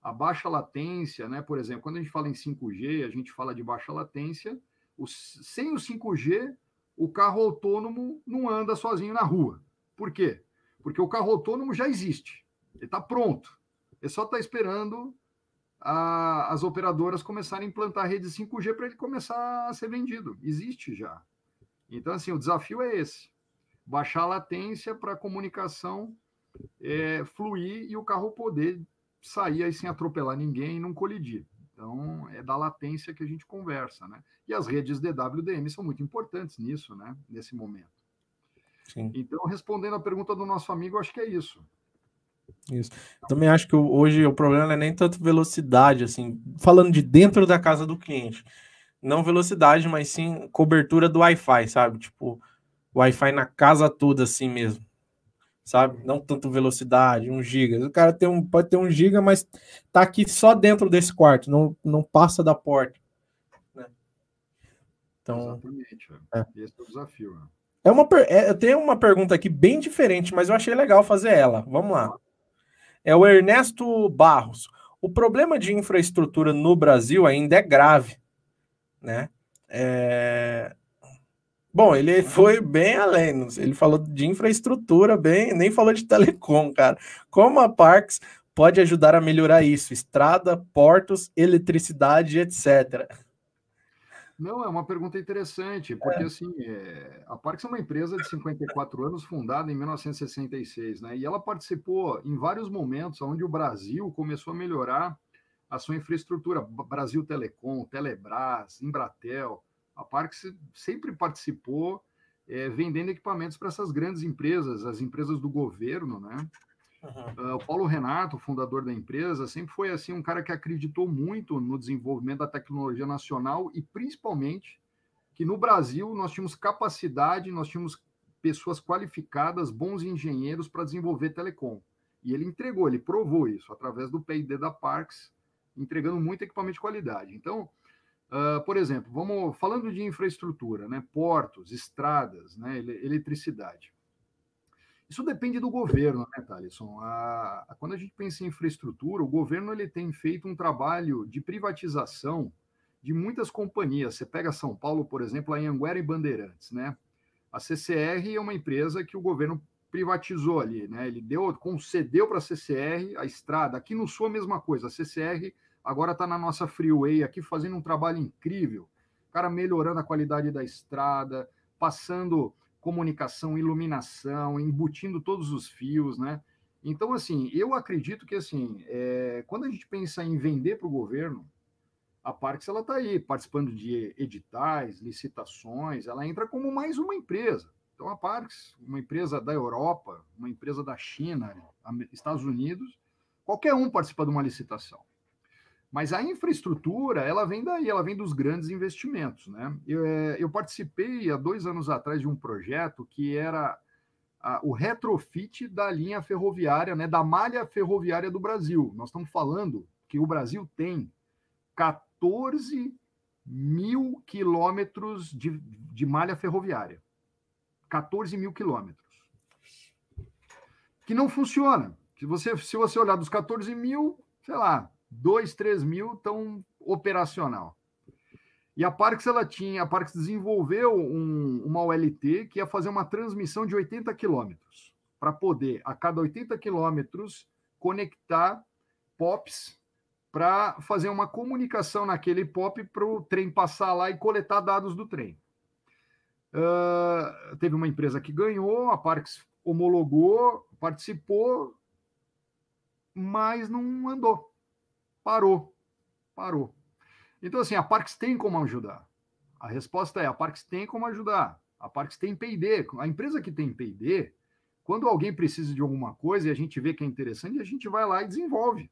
a baixa latência, né? Por exemplo, quando a gente fala em 5G, a gente fala de baixa latência. O, sem o 5G, o carro autônomo não anda sozinho na rua. Por quê? Porque o carro autônomo já existe. Ele está pronto. Ele só está esperando a, as operadoras começarem a implantar a rede 5G para ele começar a ser vendido. Existe já. Então, assim, o desafio é esse: baixar a latência para a comunicação é, fluir e o carro poder sair aí sem atropelar ninguém e não colidir. Então, é da latência que a gente conversa, né? E as redes DWDM são muito importantes nisso, né? Nesse momento. Sim. Então, respondendo a pergunta do nosso amigo, acho que é isso.
Isso. Também acho que hoje o problema não é nem tanto velocidade, assim, falando de dentro da casa do cliente. Não velocidade, mas sim cobertura do Wi-Fi, sabe? Tipo, Wi-Fi na casa toda, assim mesmo. Sabe? Não tanto velocidade, um giga. O cara tem um, pode ter um giga, mas tá aqui só dentro desse quarto, não, não passa da porta. Né?
Então, Exatamente. É. Esse é o desafio. Né?
É uma, é, eu tenho uma pergunta aqui bem diferente, mas eu achei legal fazer ela. Vamos lá é o Ernesto Barros. O problema de infraestrutura no Brasil ainda é grave, né? É... Bom, ele foi bem além, ele falou de infraestrutura, bem, nem falou de telecom, cara. Como a Parks pode ajudar a melhorar isso? Estrada, portos, eletricidade, etc.
Não, é uma pergunta interessante, porque é. assim, é, a Parks é uma empresa de 54 anos, fundada em 1966, né? E ela participou em vários momentos onde o Brasil começou a melhorar a sua infraestrutura. Brasil Telecom, Telebrás, Embratel. A Parks sempre participou é, vendendo equipamentos para essas grandes empresas, as empresas do governo, né? Uhum. Uh, o Paulo Renato, fundador da empresa, sempre foi assim um cara que acreditou muito no desenvolvimento da tecnologia nacional e principalmente que no Brasil nós tínhamos capacidade, nós tínhamos pessoas qualificadas, bons engenheiros para desenvolver telecom. E ele entregou, ele provou isso através do P&D da Parks, entregando muito equipamento de qualidade. Então, uh, por exemplo, vamos falando de infraestrutura, né, portos, estradas, né, eletricidade. Isso depende do governo, né, Thaleson? A, a, quando a gente pensa em infraestrutura, o governo ele tem feito um trabalho de privatização de muitas companhias. Você pega São Paulo, por exemplo, a Anguera e Bandeirantes, né? A CCR é uma empresa que o governo privatizou ali, né? Ele deu, concedeu para a CCR a estrada. Aqui no Sul a mesma coisa. A CCR agora está na nossa freeway aqui fazendo um trabalho incrível. Cara, melhorando a qualidade da estrada, passando comunicação, iluminação, embutindo todos os fios, né? Então, assim, eu acredito que, assim, é, quando a gente pensa em vender para o governo, a Parks ela está aí participando de editais, licitações, ela entra como mais uma empresa. Então, a Parks, uma empresa da Europa, uma empresa da China, Estados Unidos, qualquer um participa de uma licitação. Mas a infraestrutura, ela vem daí, ela vem dos grandes investimentos. Né? Eu, é, eu participei há dois anos atrás de um projeto que era a, o retrofit da linha ferroviária, né, da malha ferroviária do Brasil. Nós estamos falando que o Brasil tem 14 mil quilômetros de, de malha ferroviária. 14 mil quilômetros. Que não funciona. Se você, se você olhar dos 14 mil, sei lá, 2, 3 mil estão operacional. E a Parks ela tinha, a Parks desenvolveu um, uma OLT que ia fazer uma transmissão de 80 quilômetros para poder, a cada 80 quilômetros, conectar POPs para fazer uma comunicação naquele POP para o trem passar lá e coletar dados do trem. Uh, teve uma empresa que ganhou, a Parks homologou, participou, mas não andou parou. Parou. Então, assim, a Parks tem como ajudar. A resposta é: a Parks tem como ajudar. A Parks tem P&D. A empresa que tem P&D, quando alguém precisa de alguma coisa e a gente vê que é interessante, a gente vai lá e desenvolve.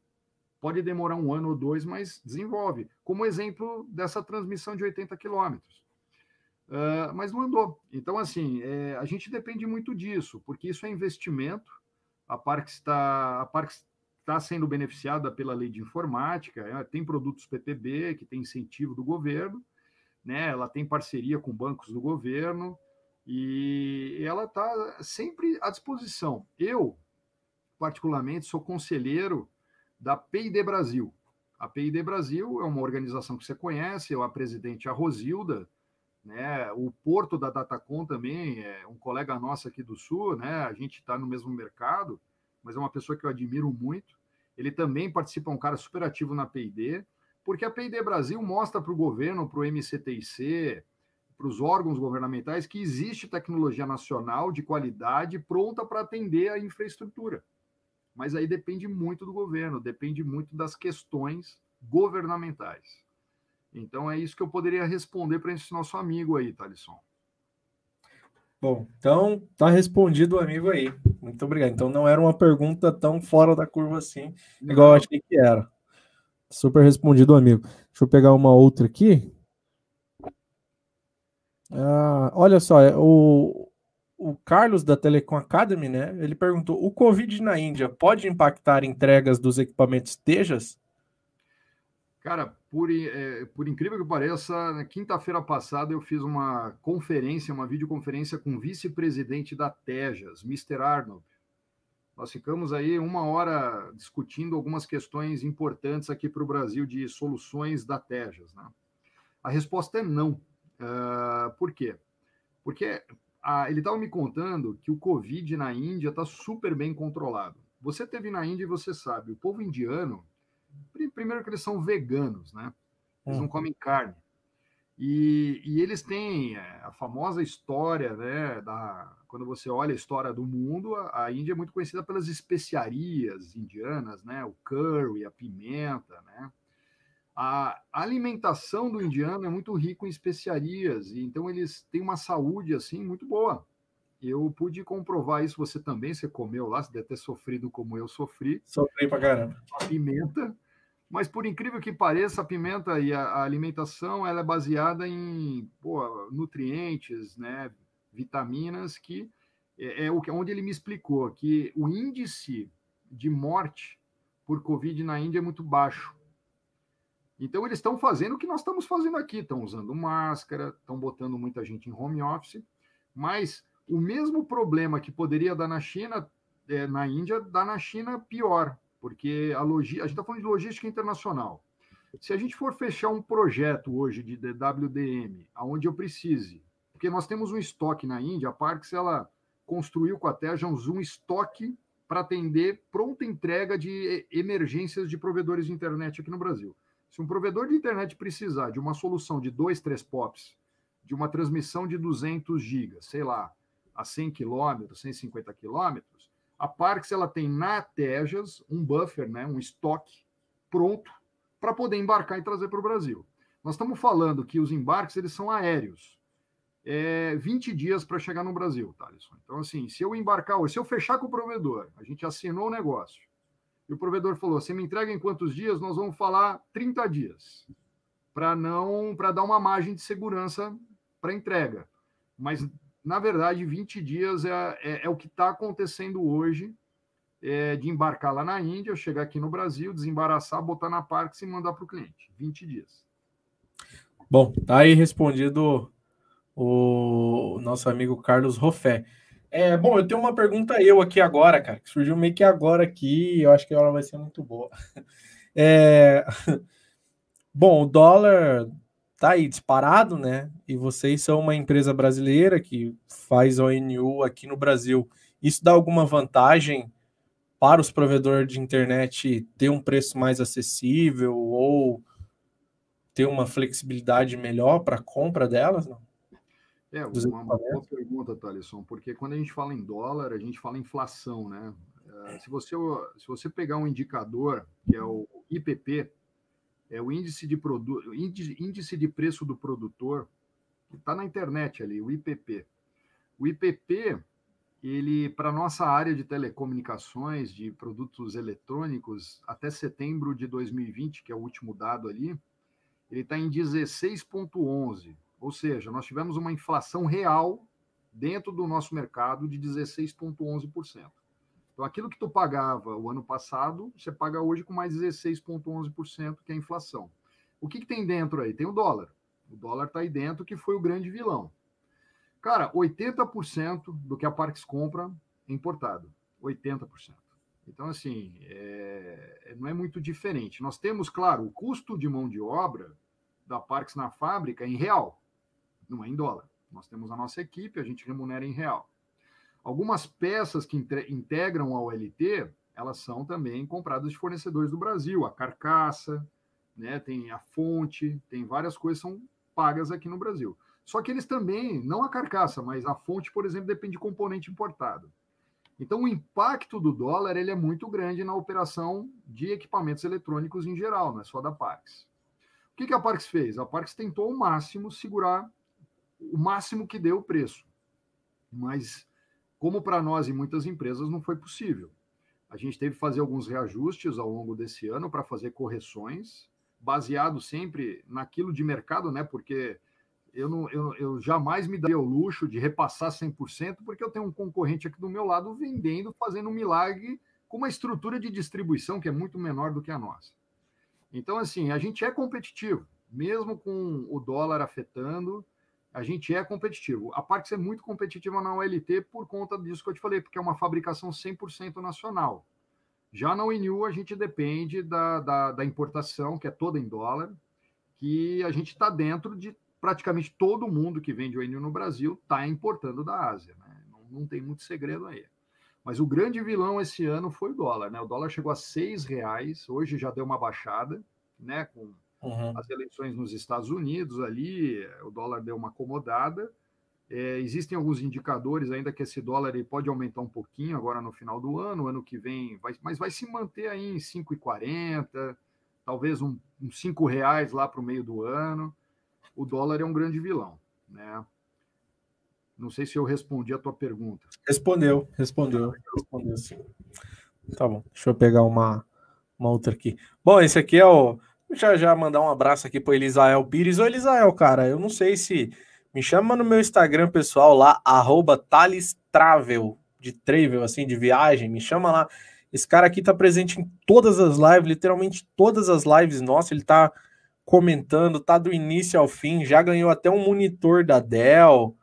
Pode demorar um ano ou dois, mas desenvolve. Como exemplo dessa transmissão de 80 quilômetros. Uh, mas não andou. Então, assim, é, a gente depende muito disso, porque isso é investimento. A Parks está a Parks está sendo beneficiada pela lei de informática, é, tem produtos PPB, que tem incentivo do governo, né? ela tem parceria com bancos do governo, e ela está sempre à disposição. Eu, particularmente, sou conselheiro da PID Brasil. A PID Brasil é uma organização que você conhece, eu, a presidente a Rosilda, né? O Porto da Datacom também é um colega nosso aqui do Sul, né? A gente está no mesmo mercado, mas é uma pessoa que eu admiro muito. Ele também participa, é um cara super ativo na P&D, porque a P&D Brasil mostra para o governo, para o MCTIC, para os órgãos governamentais que existe tecnologia nacional de qualidade pronta para atender a infraestrutura. Mas aí depende muito do governo, depende muito das questões governamentais. Então é isso que eu poderia responder para esse nosso amigo aí, Thalisson.
Bom, então tá respondido o amigo aí. Muito obrigado. Então não era uma pergunta tão fora da curva assim, não. igual eu achei que era. Super respondido, amigo. Deixa eu pegar uma outra aqui. Ah, olha só, é, o, o Carlos da Telecom Academy, né? Ele perguntou: o Covid na Índia pode impactar entregas dos equipamentos Tejas?
Cara, por, é, por incrível que pareça, na quinta-feira passada eu fiz uma conferência, uma videoconferência com o vice-presidente da Tejas, Mr. Arnold. Nós ficamos aí uma hora discutindo algumas questões importantes aqui para o Brasil de soluções da Tejas. Né? A resposta é não. Uh, por quê? Porque a, ele estava me contando que o Covid na Índia está super bem controlado. Você teve na Índia e você sabe, o povo indiano Primeiro que eles são veganos, né? Eles não hum. comem carne. E, e, eles têm é, a famosa história, né? Da, quando você olha a história do mundo, a, a, Índia é muito conhecida pelas especiarias indianas, né? O curry, a pimenta, né? A alimentação do indiano é muito rico em especiarias, e então eles têm uma saúde assim muito boa. Eu pude comprovar isso, você também, você comeu lá, você deve ter sofrido como eu sofri.
Sofri pra caramba.
A pimenta, mas por incrível que pareça, a pimenta e a, a alimentação ela é baseada em pô, nutrientes, né, vitaminas, que é, é o que onde ele me explicou que o índice de morte por Covid na Índia é muito baixo. Então eles estão fazendo o que nós estamos fazendo aqui, estão usando máscara, estão botando muita gente em home office, mas o mesmo problema que poderia dar na China, é, na Índia, dá na China pior, porque a, logi... a gente está falando de logística internacional. Se a gente for fechar um projeto hoje de WDM, aonde eu precise, porque nós temos um estoque na Índia, a Parks ela construiu com a Tejans um estoque para atender pronta entrega de emergências de provedores de internet aqui no Brasil. Se um provedor de internet precisar de uma solução de dois, três POPs, de uma transmissão de 200 gigas, sei lá, a 100 quilômetros, 150 quilômetros, a Parks ela tem na Tejas um buffer, né, um estoque pronto para poder embarcar e trazer para o Brasil. Nós estamos falando que os embarques eles são aéreos. É 20 dias para chegar no Brasil, Thaleson. Então, assim, se eu embarcar, se eu fechar com o provedor, a gente assinou o negócio, e o provedor falou: você me entrega em quantos dias? Nós vamos falar 30 dias, para não, para dar uma margem de segurança para entrega. Mas na verdade, 20 dias é, é, é o que está acontecendo hoje, é, de embarcar lá na Índia, chegar aqui no Brasil, desembaraçar, botar na Parks e mandar para o cliente. 20 dias.
Bom, tá aí respondido o nosso amigo Carlos Rofé. É, bom, eu tenho uma pergunta eu aqui agora, cara, que surgiu meio que agora aqui, eu acho que ela vai ser muito boa. É... Bom, o dólar tá aí disparado, né? E vocês são uma empresa brasileira que faz ONU aqui no Brasil. Isso dá alguma vantagem para os provedores de internet ter um preço mais acessível ou ter uma flexibilidade melhor para a compra delas? Não?
É, uma, uma boa pergunta, Thalisson, porque quando a gente fala em dólar, a gente fala em inflação, né? É, se você, se você pegar um indicador, que é o IPP, é o índice de, produ... índice, índice de preço do produtor, está na internet ali, o IPP. O IPP, ele para nossa área de telecomunicações, de produtos eletrônicos, até setembro de 2020, que é o último dado ali, ele está em 16,11. Ou seja, nós tivemos uma inflação real dentro do nosso mercado de 16,11%. Então, aquilo que tu pagava o ano passado, você paga hoje com mais 16,11%, que é a inflação. O que, que tem dentro aí? Tem o dólar. O dólar está aí dentro, que foi o grande vilão. Cara, 80% do que a Parques compra é importado. 80%. Então, assim, é... não é muito diferente. Nós temos, claro, o custo de mão de obra da Parques na fábrica em real, não é em dólar. Nós temos a nossa equipe, a gente remunera em real. Algumas peças que integram a OLT, elas são também compradas de fornecedores do Brasil, a carcaça, né, tem a fonte, tem várias coisas que são pagas aqui no Brasil. Só que eles também, não a carcaça, mas a fonte, por exemplo, depende de componente importado. Então, o impacto do dólar ele é muito grande na operação de equipamentos eletrônicos em geral, não é só da Parks. O que, que a Parks fez? A Parks tentou ao máximo segurar o máximo que deu o preço. Mas como para nós e muitas empresas não foi possível. A gente teve que fazer alguns reajustes ao longo desse ano para fazer correções, baseado sempre naquilo de mercado, né? Porque eu, não, eu, eu jamais me daria o luxo de repassar 100%, porque eu tenho um concorrente aqui do meu lado vendendo, fazendo um milagre com uma estrutura de distribuição que é muito menor do que a nossa. Então, assim, a gente é competitivo, mesmo com o dólar afetando, a gente é competitivo. A Parks é muito competitiva na OLT por conta disso que eu te falei, porque é uma fabricação 100% nacional. Já na UNU, a gente depende da, da, da, importação, que é toda em dólar, que a gente está dentro de praticamente todo mundo que vende ONU no Brasil está importando da Ásia. Né? Não, não, tem muito segredo aí. Mas o grande vilão esse ano foi o dólar. Né? O dólar chegou a seis reais, hoje já deu uma baixada, né? com Uhum. As eleições nos Estados Unidos ali, o dólar deu uma acomodada. É, existem alguns indicadores ainda que esse dólar ele pode aumentar um pouquinho agora no final do ano, ano que vem, vai, mas vai se manter aí em 5,40, talvez um, uns 5 reais lá para o meio do ano. O dólar é um grande vilão, né? Não sei se eu respondi a tua pergunta.
Respondeu, respondeu, respondeu sim. Tá bom, deixa eu pegar uma, uma outra aqui. Bom, esse aqui é o já já mandar um abraço aqui pro Elisael Pires. Ô, Elisael, cara, eu não sei se. Me chama no meu Instagram pessoal lá, arroba Thales Travel, de travel, assim, de viagem. Me chama lá. Esse cara aqui tá presente em todas as lives, literalmente todas as lives nossa. Ele tá comentando, tá do início ao fim. Já ganhou até um monitor da Dell.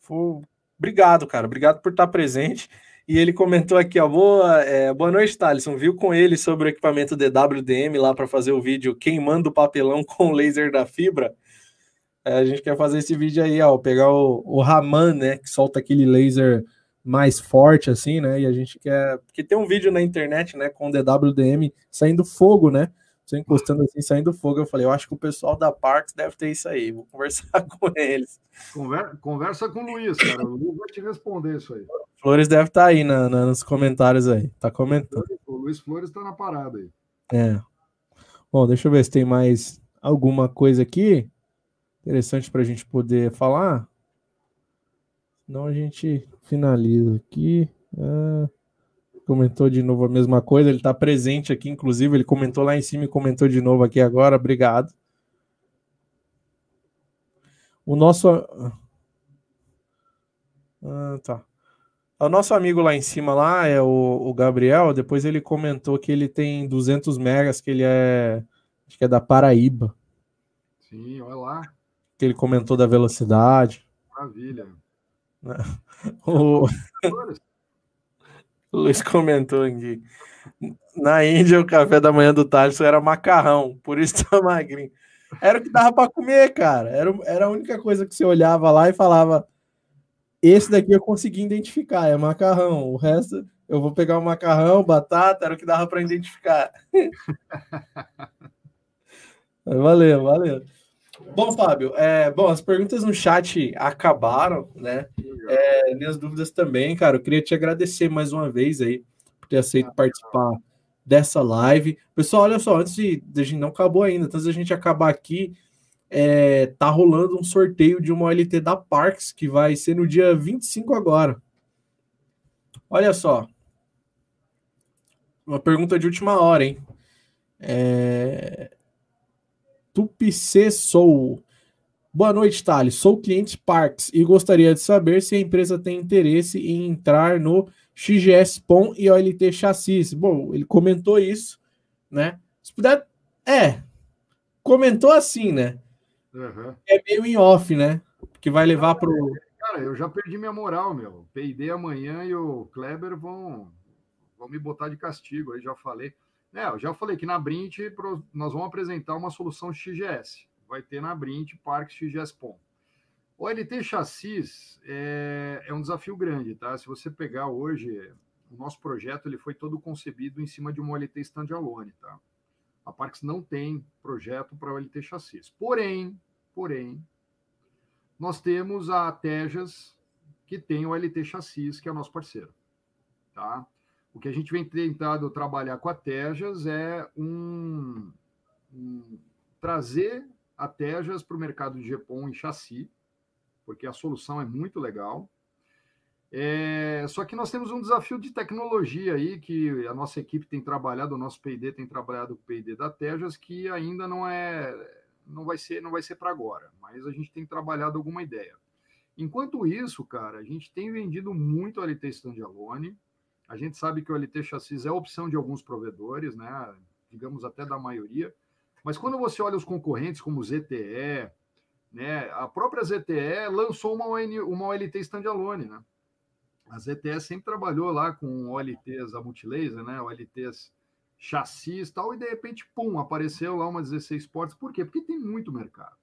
Foi... Obrigado, cara. Obrigado por estar presente. E ele comentou aqui, ó, boa, é, boa noite, Thalisson. Viu com ele sobre o equipamento DWDM lá para fazer o vídeo queimando o papelão com o laser da fibra. É, a gente quer fazer esse vídeo aí, ó, pegar o, o Raman, né, que solta aquele laser mais forte assim, né? E a gente quer, porque tem um vídeo na internet, né, com o DWDM saindo fogo, né? Você encostando assim, saindo fogo. Eu falei, eu acho que o pessoal da Parks deve ter isso aí. Vou conversar com eles.
Conversa, conversa com o Luiz, cara. O Luiz vai te responder isso aí.
Flores deve estar tá aí na, na, nos comentários aí. Tá comentando.
O Luiz Flores está na parada aí.
É. Bom, deixa eu ver se tem mais alguma coisa aqui interessante para a gente poder falar. Senão a gente finaliza aqui. É comentou de novo a mesma coisa. Ele está presente aqui, inclusive, ele comentou lá em cima e comentou de novo aqui agora. Obrigado. O nosso. Ah, tá. O nosso amigo lá em cima lá é o, o, Gabriel. Depois ele comentou que ele tem 200 megas, que ele é. Acho que é da Paraíba.
Sim, olha lá.
Que ele comentou da velocidade.
Maravilha.
o... O Luiz comentou aqui. Na Índia, o café da manhã do Thales era macarrão, por isso tá magrinho. Era o que dava para comer, cara. Era, era a única coisa que você olhava lá e falava: esse daqui eu consegui identificar, é macarrão. O resto, eu vou pegar o macarrão, batata, era o que dava para identificar. valeu, valeu. Bom, Fábio, é, bom, as perguntas no chat acabaram, né? É, minhas dúvidas também, cara. Eu queria te agradecer mais uma vez aí por ter aceito participar dessa live. Pessoal, olha só, antes de, de a gente não acabou ainda, antes da gente acabar aqui, é, tá rolando um sorteio de uma OLT da Parks, que vai ser no dia 25 agora. Olha só. Uma pergunta de última hora, hein? É... Tupicê Sou. Boa noite, Thales. Sou cliente Parks e gostaria de saber se a empresa tem interesse em entrar no XGS POM e OLT Chassis. Bom, ele comentou isso, né? Se puder. É. Comentou assim, né? Uhum. É meio em off, né? Que vai levar para o.
Cara, eu já perdi minha moral, meu. Peidei amanhã e o Kleber vão, vão me botar de castigo. Aí já falei. É, eu já falei que na Brint nós vamos apresentar uma solução XGS. Vai ter na Brint Parques XGS POM. O LT chassis é, é, um desafio grande, tá? Se você pegar hoje, o nosso projeto ele foi todo concebido em cima de uma OLT standalone, tá? A Parks não tem projeto para OLT chassis. Porém, porém, nós temos a Tejas, que tem o LT chassis, que é o nosso parceiro, tá? O que a gente vem tentando trabalhar com a Tejas é um, um trazer a Tejas para o mercado de GPON em chassi, porque a solução é muito legal. É, só que nós temos um desafio de tecnologia aí que a nossa equipe tem trabalhado, o nosso P&D tem trabalhado com o P&D da Tejas, que ainda não é, não vai ser, não vai ser para agora, mas a gente tem trabalhado alguma ideia. Enquanto isso, cara, a gente tem vendido muito LT standalone. A gente sabe que o LT chassis é opção de alguns provedores, né? Digamos até da maioria. Mas quando você olha os concorrentes como ZTE, né? A própria ZTE lançou uma, ON, uma OLT standalone, né? A ZTE sempre trabalhou lá com OLTs a multilaser, né? OLTs chassis e tal, e de repente, pum, apareceu lá uma 16 portas. Por quê? Porque tem muito mercado.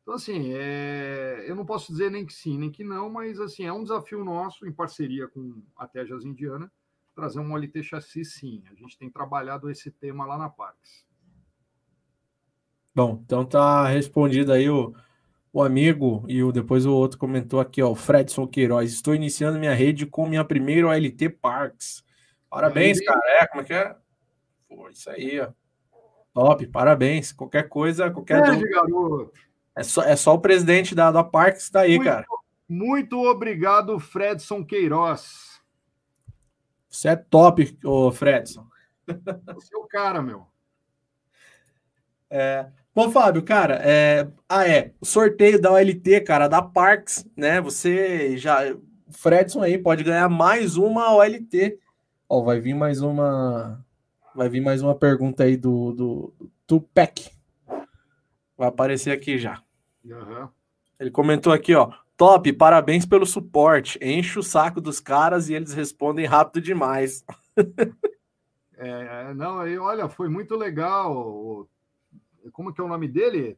Então, assim, é... eu não posso dizer nem que sim, nem que não, mas, assim, é um desafio nosso, em parceria com a Tejas Indiana, trazer um OLT chassi, sim. A gente tem trabalhado esse tema lá na Parques.
Bom, então tá respondido aí o, o amigo e o, depois o outro comentou aqui, ó, Fredson Queiroz. Estou iniciando minha rede com minha primeira OLT Parks. Parabéns, cara. É, como é que é? Pô, isso aí, ó. Top, parabéns. Qualquer coisa, qualquer. É, garoto. É só, é só o presidente da, da Parks que tá aí,
muito,
cara.
Muito obrigado, Fredson Queiroz.
Você é top, ô Fredson.
Você é o cara, meu.
É, Bom, Fábio, cara, é... ah, é, sorteio da OLT, cara, da Parks, né? Você já. O Fredson aí pode ganhar mais uma OLT. Ó, vai vir mais uma. Vai vir mais uma pergunta aí do, do, do Tupac. Vai aparecer aqui já. Uhum. Ele comentou aqui, ó. Top, parabéns pelo suporte. Enche o saco dos caras e eles respondem rápido demais.
é, não, aí, olha, foi muito legal como que é o nome dele?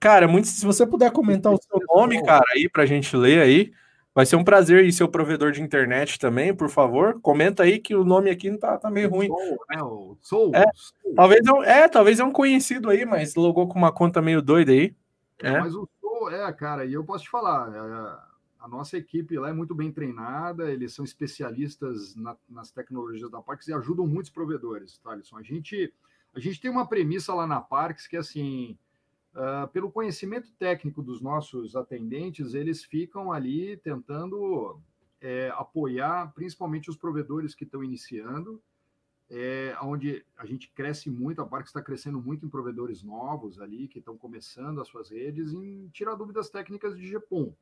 Cara, muito, se você puder comentar o seu nome, cara, aí pra gente ler aí, vai ser um prazer e seu provedor de internet também, por favor. Comenta aí que o nome aqui tá, tá meio ruim. Soul, né? O Soul, é. Talvez é, um, é, talvez é um conhecido aí, mas logou com uma conta meio doida aí.
É, é. Mas o É, cara, e eu posso te falar, é, a nossa equipe lá é muito bem treinada, eles são especialistas na, nas tecnologias da Parks e ajudam muitos provedores, tá, Alisson? A gente a gente tem uma premissa lá na Parks que, assim, uh, pelo conhecimento técnico dos nossos atendentes, eles ficam ali tentando é, apoiar principalmente os provedores que estão iniciando, é, onde a gente cresce muito, a Parks está crescendo muito em provedores novos ali, que estão começando as suas redes, em tirar dúvidas técnicas de GPON.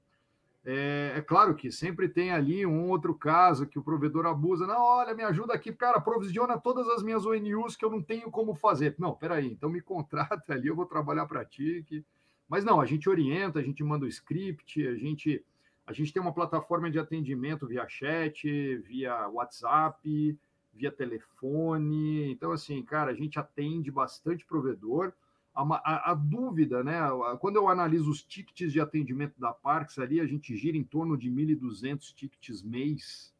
É, é, claro que sempre tem ali um outro caso que o provedor abusa. Não, olha, me ajuda aqui, cara, provisiona todas as minhas ONUs que eu não tenho como fazer. Não, peraí, então me contrata ali, eu vou trabalhar para ti. Que... Mas não, a gente orienta, a gente manda o script, a gente, a gente tem uma plataforma de atendimento via chat, via WhatsApp, via telefone. Então, assim, cara, a gente atende bastante provedor a, a, a, dúvida, né? Quando eu analiso os tickets de atendimento da Parks ali, a gente gira em torno de 1.200 tickets mês,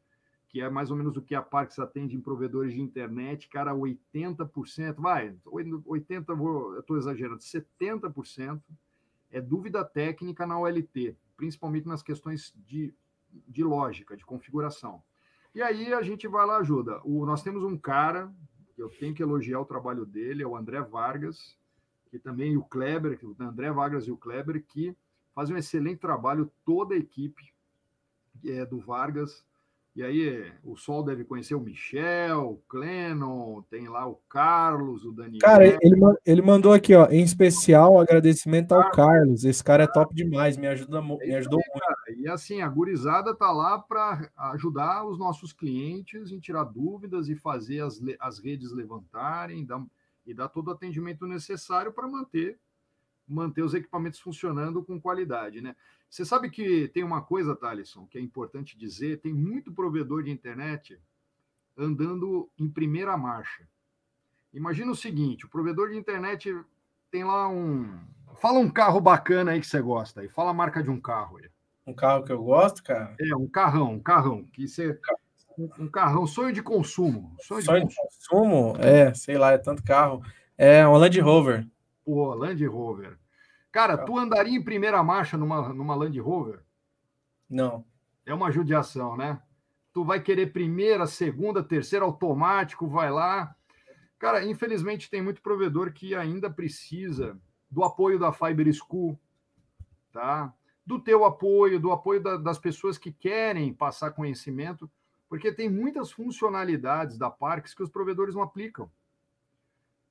que é mais ou menos o que a Parks atende em provedores de internet. Cara, 80%, vai, 80%, eu estou exagerando, 70% é dúvida técnica na OLT, principalmente nas questões de, de lógica, de configuração. E aí a gente vai lá ajuda. O, nós temos um cara, eu tenho que elogiar o trabalho dele, é o André Vargas, que também o Kleber, o André Vargas e o Kleber, que fazem um excelente trabalho, toda a equipe é, do Vargas. E aí o Sol deve conhecer o Michel, o Clennon, tem lá o Carlos, o Daniel.
Cara, ele, ele mandou aqui, ó, em especial agradecimento ao Carlos. Esse cara é top demais, me ajuda, me ajudou muito.
E assim, a gurizada tá lá para ajudar os nossos clientes em tirar dúvidas e fazer as, as redes levantarem dar, e dar todo o atendimento necessário para manter manter os equipamentos funcionando com qualidade, né? Você sabe que tem uma coisa, Thalisson, que é importante dizer: tem muito provedor de internet andando em primeira marcha. Imagina o seguinte: o provedor de internet tem lá um. Fala um carro bacana aí que você gosta aí. Fala a marca de um carro aí.
Um carro que eu gosto, cara?
É, um carrão, um carrão. Que você. Um carrão, sonho de consumo.
Sonho, sonho de, consumo. de, consumo. É, sei lá, é tanto carro. É um Land Rover.
Pô, Land Rover. Cara, tu andaria em primeira marcha numa, numa Land Rover?
Não.
É uma judiação, né? Tu vai querer primeira, segunda, terceira, automático, vai lá. Cara, infelizmente tem muito provedor que ainda precisa do apoio da Fiber School, tá? Do teu apoio, do apoio da, das pessoas que querem passar conhecimento, porque tem muitas funcionalidades da Parks que os provedores não aplicam.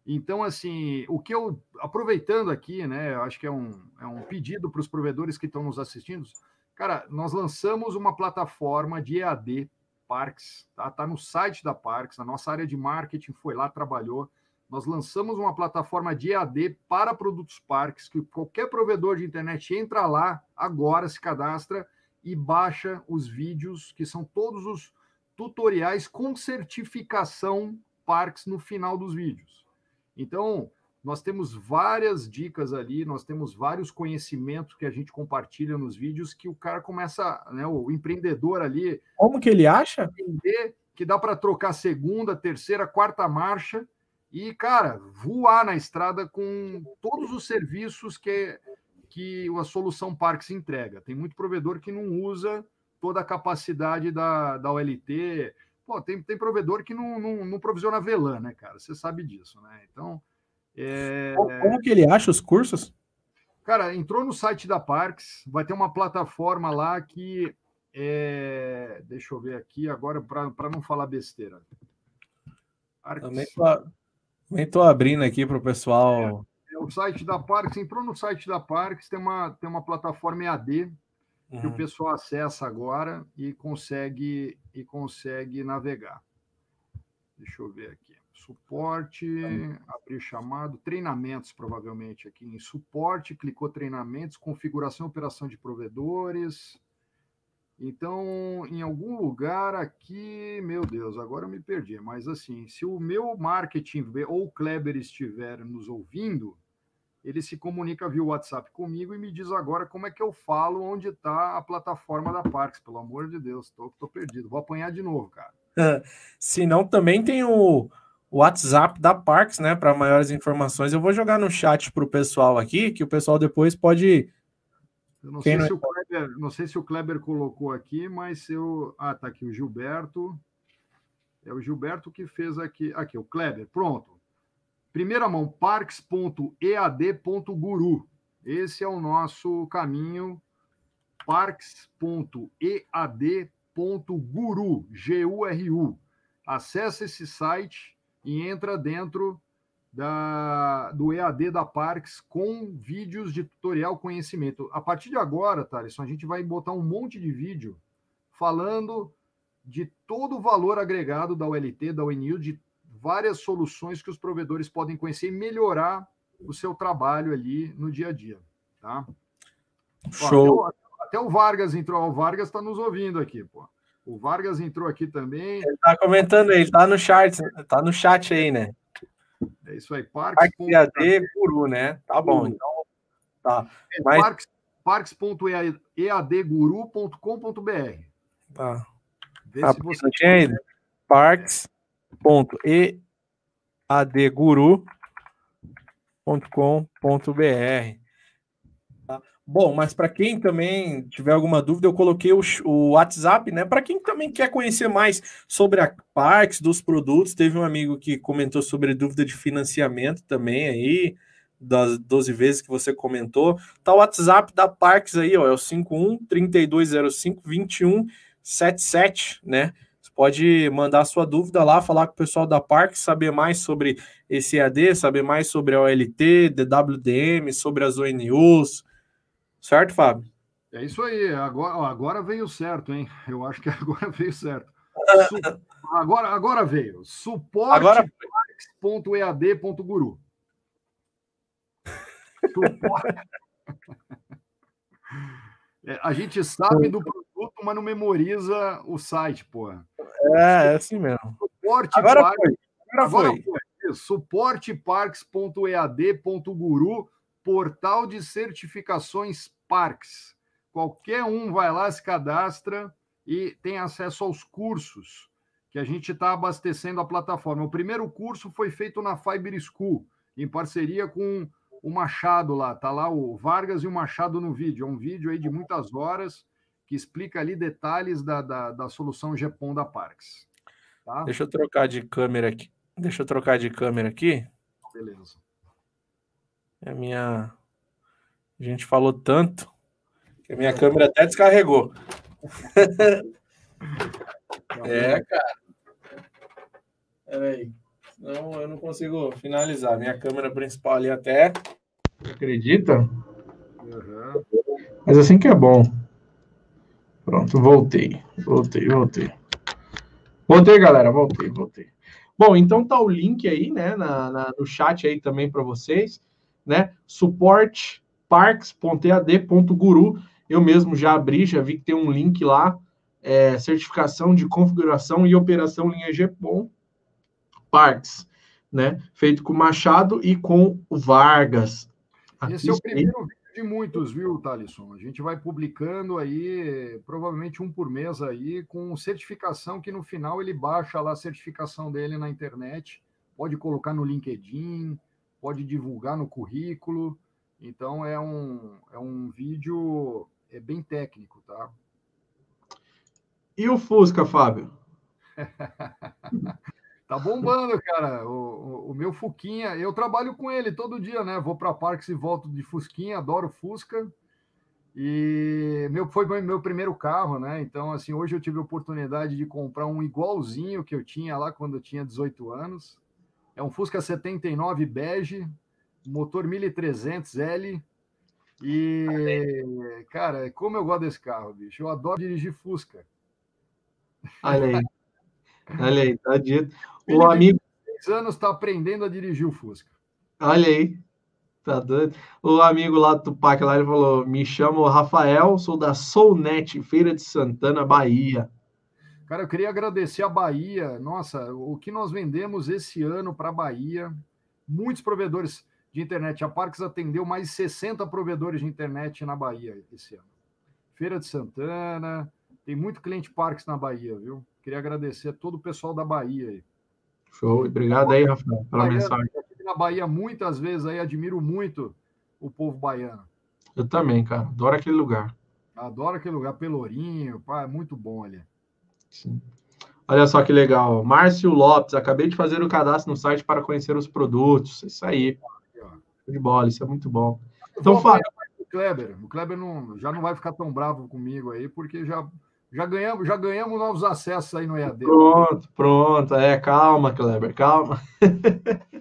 Então, assim, o que eu, aproveitando aqui, né, eu acho que é um, é um pedido para os provedores que estão nos assistindo, cara, nós lançamos uma plataforma de EAD Parks, tá? Tá no site da Parks, a nossa área de marketing foi lá, trabalhou. Nós lançamos uma plataforma de EAD para produtos Parks, que qualquer provedor de internet entra lá agora, se cadastra e baixa os vídeos, que são todos os tutoriais com certificação Parks no final dos vídeos. Então, nós temos várias dicas ali, nós temos vários conhecimentos que a gente compartilha nos vídeos que o cara começa, né, o empreendedor ali.
Como que ele acha?
Entender que dá para trocar segunda, terceira, quarta marcha e, cara, voar na estrada com todos os serviços que, que a solução Parks entrega. Tem muito provedor que não usa toda a capacidade da, da OLT, Pô, tem, tem provedor que não, não, não provisiona VLAN, né, cara? Você sabe disso, né? Então.
É... Como que ele acha os cursos?
Cara, entrou no site da Parks, vai ter uma plataforma lá que. É... Deixa eu ver aqui agora, para não falar besteira.
Parks... Também estou abrindo aqui para o pessoal.
É, é, o site da Parks, entrou no site da Parks, tem uma, tem uma plataforma EAD uhum. que o uhum. pessoal acessa agora e consegue e consegue navegar. Deixa eu ver aqui. Suporte, abrir chamado, treinamentos, provavelmente aqui em suporte, clicou treinamentos, configuração operação de provedores. Então, em algum lugar aqui, meu Deus, agora eu me perdi, mas assim, se o meu marketing ou o Kleber estiver nos ouvindo, ele se comunica via WhatsApp comigo e me diz agora como é que eu falo onde está a plataforma da Parks. Pelo amor de Deus, tô, tô perdido. Vou apanhar de novo, cara.
Se não, também tem o WhatsApp da Parks, né? Para maiores informações. Eu vou jogar no chat para o pessoal aqui, que o pessoal depois pode.
Eu não sei, não... Se Kleber, não sei se o Kleber colocou aqui, mas eu. Ah, tá aqui o Gilberto. É o Gilberto que fez aqui. Aqui, o Kleber. Pronto. Primeira mão, parks.ead.guru. Esse é o nosso caminho, parks.ead.guru, G-U-R-U. Acesse esse site e entra dentro da, do EAD da Parks com vídeos de tutorial conhecimento. A partir de agora, Thales, a gente vai botar um monte de vídeo falando de todo o valor agregado da ULT, da UNIL, de várias soluções que os provedores podem conhecer e melhorar o seu trabalho ali no dia a dia. Tá?
Show.
Até, o, até, o, Vargas entrou, o Vargas está nos ouvindo aqui, pô. O Vargas entrou aqui também.
Ele está comentando aí, está no chat, tá no chat aí, né?
É isso aí, Parques.
Parques Guru, né? Tá bom, então. Tá.
É, Mas... Parques, parques.eadguru.com.br.
Tá. Vê ah, se você. Tinha ainda. Parques www.eadguru.com.br. Tá? Bom, mas para quem também tiver alguma dúvida, eu coloquei o, o WhatsApp, né? Para quem também quer conhecer mais sobre a Parks, dos produtos, teve um amigo que comentou sobre dúvida de financiamento também aí. das 12 vezes que você comentou. Tá o WhatsApp da Parks aí, ó, é o 51 3205 2177, né? Você pode mandar sua dúvida lá, falar com o pessoal da Parks, saber mais sobre esse EAD, saber mais sobre a OLT, DWDM, sobre as ONUs. Certo, Fábio?
É isso aí. Agora, agora veio certo, hein? Eu acho que agora veio certo. agora, agora veio. Suporte.ead.guru. Suporte. É, a gente sabe do produto, mas não memoriza o site, porra.
É, é assim mesmo.
Suporte agora Parks, foi. Agora, agora foi. foi. Suporteparks.ead.guru, portal de certificações Parks. Qualquer um vai lá, se cadastra e tem acesso aos cursos que a gente está abastecendo a plataforma. O primeiro curso foi feito na Fiber School, em parceria com o Machado lá. Tá lá o Vargas e o Machado no vídeo. É um vídeo aí de muitas horas que explica ali detalhes da, da, da solução GPON da Parks.
Tá? Deixa eu trocar de câmera aqui. Deixa eu trocar de câmera aqui.
Beleza.
É a minha. A gente falou tanto que a minha câmera até descarregou. é, cara. Peraí. Não, eu não consigo finalizar. Minha câmera principal ali até. Acredita? Uhum. Mas assim que é bom. Pronto, voltei. Voltei, voltei. Voltei, galera. Voltei, voltei. Bom, então tá o link aí, né, na, na no chat aí também para vocês, né? Suporteparks.ead.guru. Eu mesmo já abri, já vi que tem um link lá, é, certificação de configuração e operação linha GPON Parks, né? Feito com Machado e com o Vargas.
Aqui Esse é o primeiro vídeo de muitos, viu, Thalisson? A gente vai publicando aí, provavelmente um por mês aí, com certificação que no final ele baixa lá a certificação dele na internet, pode colocar no LinkedIn, pode divulgar no currículo. Então é um, é um vídeo é bem técnico, tá?
E o Fusca, Fábio?
tá bombando, cara. O, o, o, meu Fuquinha, eu trabalho com ele todo dia, né? Vou para parques e volto de Fusquinha, adoro Fusca. E meu foi meu primeiro carro, né? Então, assim, hoje eu tive a oportunidade de comprar um igualzinho que eu tinha lá quando eu tinha 18 anos. É um Fusca 79 bege, motor 1300L, e, cara, como eu gosto desse carro, bicho. Eu adoro dirigir Fusca.
Olha aí. Olha aí, tá dito. O amigo.
anos está aprendendo a dirigir o Fusca.
Olha aí. Tá doido. O amigo lá do Tupac lá, ele falou: Me chamo Rafael, sou da Soulnet, Feira de Santana, Bahia.
Cara, eu queria agradecer a Bahia. Nossa, o que nós vendemos esse ano para a Bahia, muitos provedores de internet. A Parques atendeu mais de 60 provedores de internet na Bahia esse ano. Feira de Santana, tem muito cliente Parques na Bahia, viu? Queria agradecer a todo o pessoal da Bahia aí.
Show, obrigado aí, Rafael, pela Bahia, mensagem.
Na Bahia, muitas vezes aí, admiro muito o povo baiano.
Eu também, cara, adoro aquele lugar.
Adoro aquele lugar, Pelourinho, pá, é muito bom ali.
Sim. Olha só que legal. Márcio Lopes, acabei de fazer o cadastro no site para conhecer os produtos. Isso aí de bola, isso é muito bom.
Então, Fábio. O Kleber, o Kleber não, já não vai ficar tão bravo comigo aí, porque já, já, ganhamos, já ganhamos novos acessos aí no EAD.
Pronto, pronto. É, calma, Kleber, calma.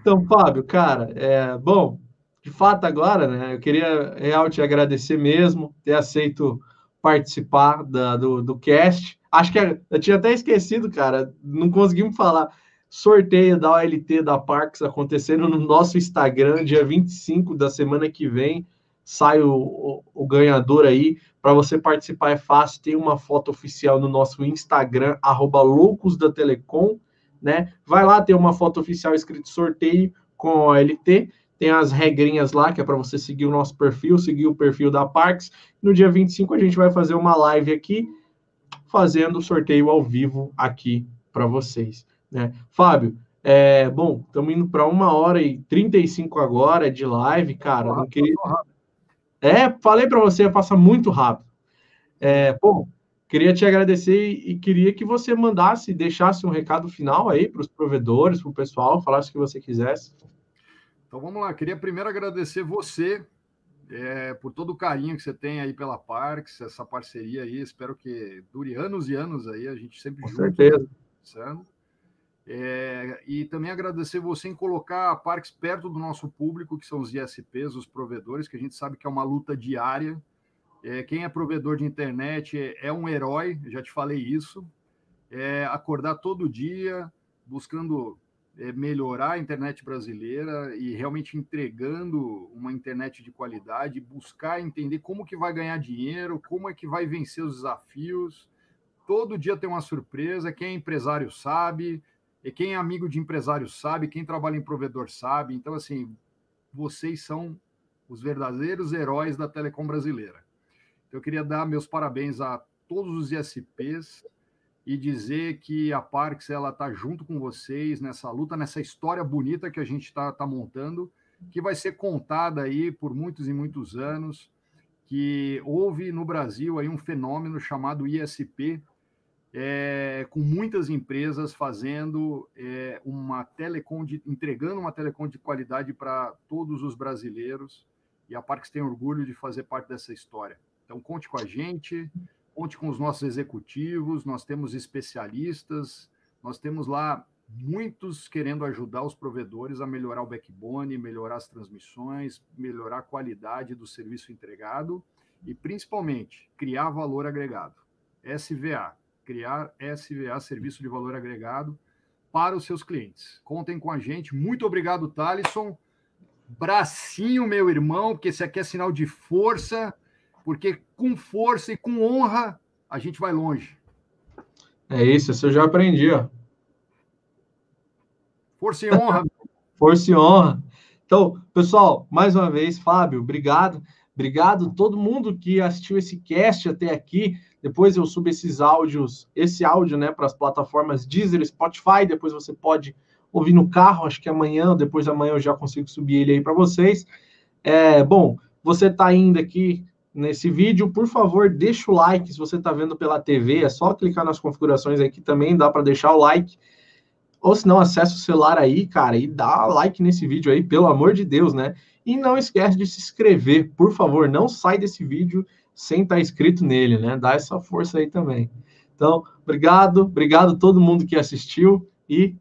então, Fábio, cara, é, bom, de fato agora, né, eu queria real te agradecer mesmo, ter aceito participar da, do, do cast. Acho que eu tinha até esquecido, cara, não conseguimos falar sorteio da OLT da Parks acontecendo no nosso Instagram, dia 25 da semana que vem. Sai o, o, o ganhador aí. Para você participar é fácil, tem uma foto oficial no nosso Instagram, arroba Loucos da Telecom, né? Vai lá, tem uma foto oficial escrito sorteio com a OLT. Tem as regrinhas lá, que é para você seguir o nosso perfil, seguir o perfil da Parks. No dia 25 a gente vai fazer uma live aqui, fazendo o sorteio ao vivo aqui para vocês. Né? Fábio, é, bom, estamos indo para uma hora e 35 agora de live, cara. Não queria... É, falei para você, passa muito rápido. É, bom, queria te agradecer e queria que você mandasse, deixasse um recado final aí para os provedores, para o pessoal, falasse o que você quisesse.
Então vamos lá, queria primeiro agradecer você é, por todo o carinho que você tem aí pela Parks, essa parceria aí, espero que dure anos e anos aí, a gente sempre
Com junto, certeza.
É, e também agradecer você em colocar a Parks perto do nosso público, que são os ISPs, os provedores, que a gente sabe que é uma luta diária. É, quem é provedor de internet é, é um herói, já te falei isso. É acordar todo dia buscando melhorar a internet brasileira e realmente entregando uma internet de qualidade, buscar entender como que vai ganhar dinheiro, como é que vai vencer os desafios. Todo dia tem uma surpresa, quem é empresário sabe, e quem é amigo de empresário sabe, quem trabalha em provedor sabe. Então, assim, vocês são os verdadeiros heróis da telecom brasileira. Então, eu queria dar meus parabéns a todos os ISPs e dizer que a Parks ela está junto com vocês nessa luta, nessa história bonita que a gente está tá montando, que vai ser contada aí por muitos e muitos anos, que houve no Brasil aí um fenômeno chamado ISP, é, com muitas empresas fazendo é, uma telecom, de, entregando uma telecom de qualidade para todos os brasileiros. E a Parques tem orgulho de fazer parte dessa história. Então, conte com a gente, conte com os nossos executivos, nós temos especialistas, nós temos lá muitos querendo ajudar os provedores a melhorar o backbone, melhorar as transmissões, melhorar a qualidade do serviço entregado e, principalmente, criar valor agregado. SVA, criar SVA, Serviço de Valor Agregado, para os seus clientes. Contem com a gente. Muito obrigado, Thalisson. Bracinho, meu irmão, porque esse aqui é sinal de força, porque com força e com honra a gente vai longe.
É isso, isso eu já aprendi, ó.
Força e honra.
força e honra. Então, pessoal, mais uma vez, Fábio, obrigado. Obrigado todo mundo que assistiu esse cast até aqui. Depois eu subo esses áudios, esse áudio, né, para as plataformas Deezer, Spotify. Depois você pode ouvir no carro. Acho que amanhã, depois da manhã, eu já consigo subir ele aí para vocês. É, bom, você está indo aqui nesse vídeo, por favor, deixa o like. Se você está vendo pela TV, é só clicar nas configurações aqui também, dá para deixar o like. Ou se não, acessa o celular aí, cara, e dá like nesse vídeo aí, pelo amor de Deus, né? E não esquece de se inscrever, por favor, não sai desse vídeo sem estar inscrito nele, né? Dá essa força aí também. Então, obrigado, obrigado a todo mundo que assistiu e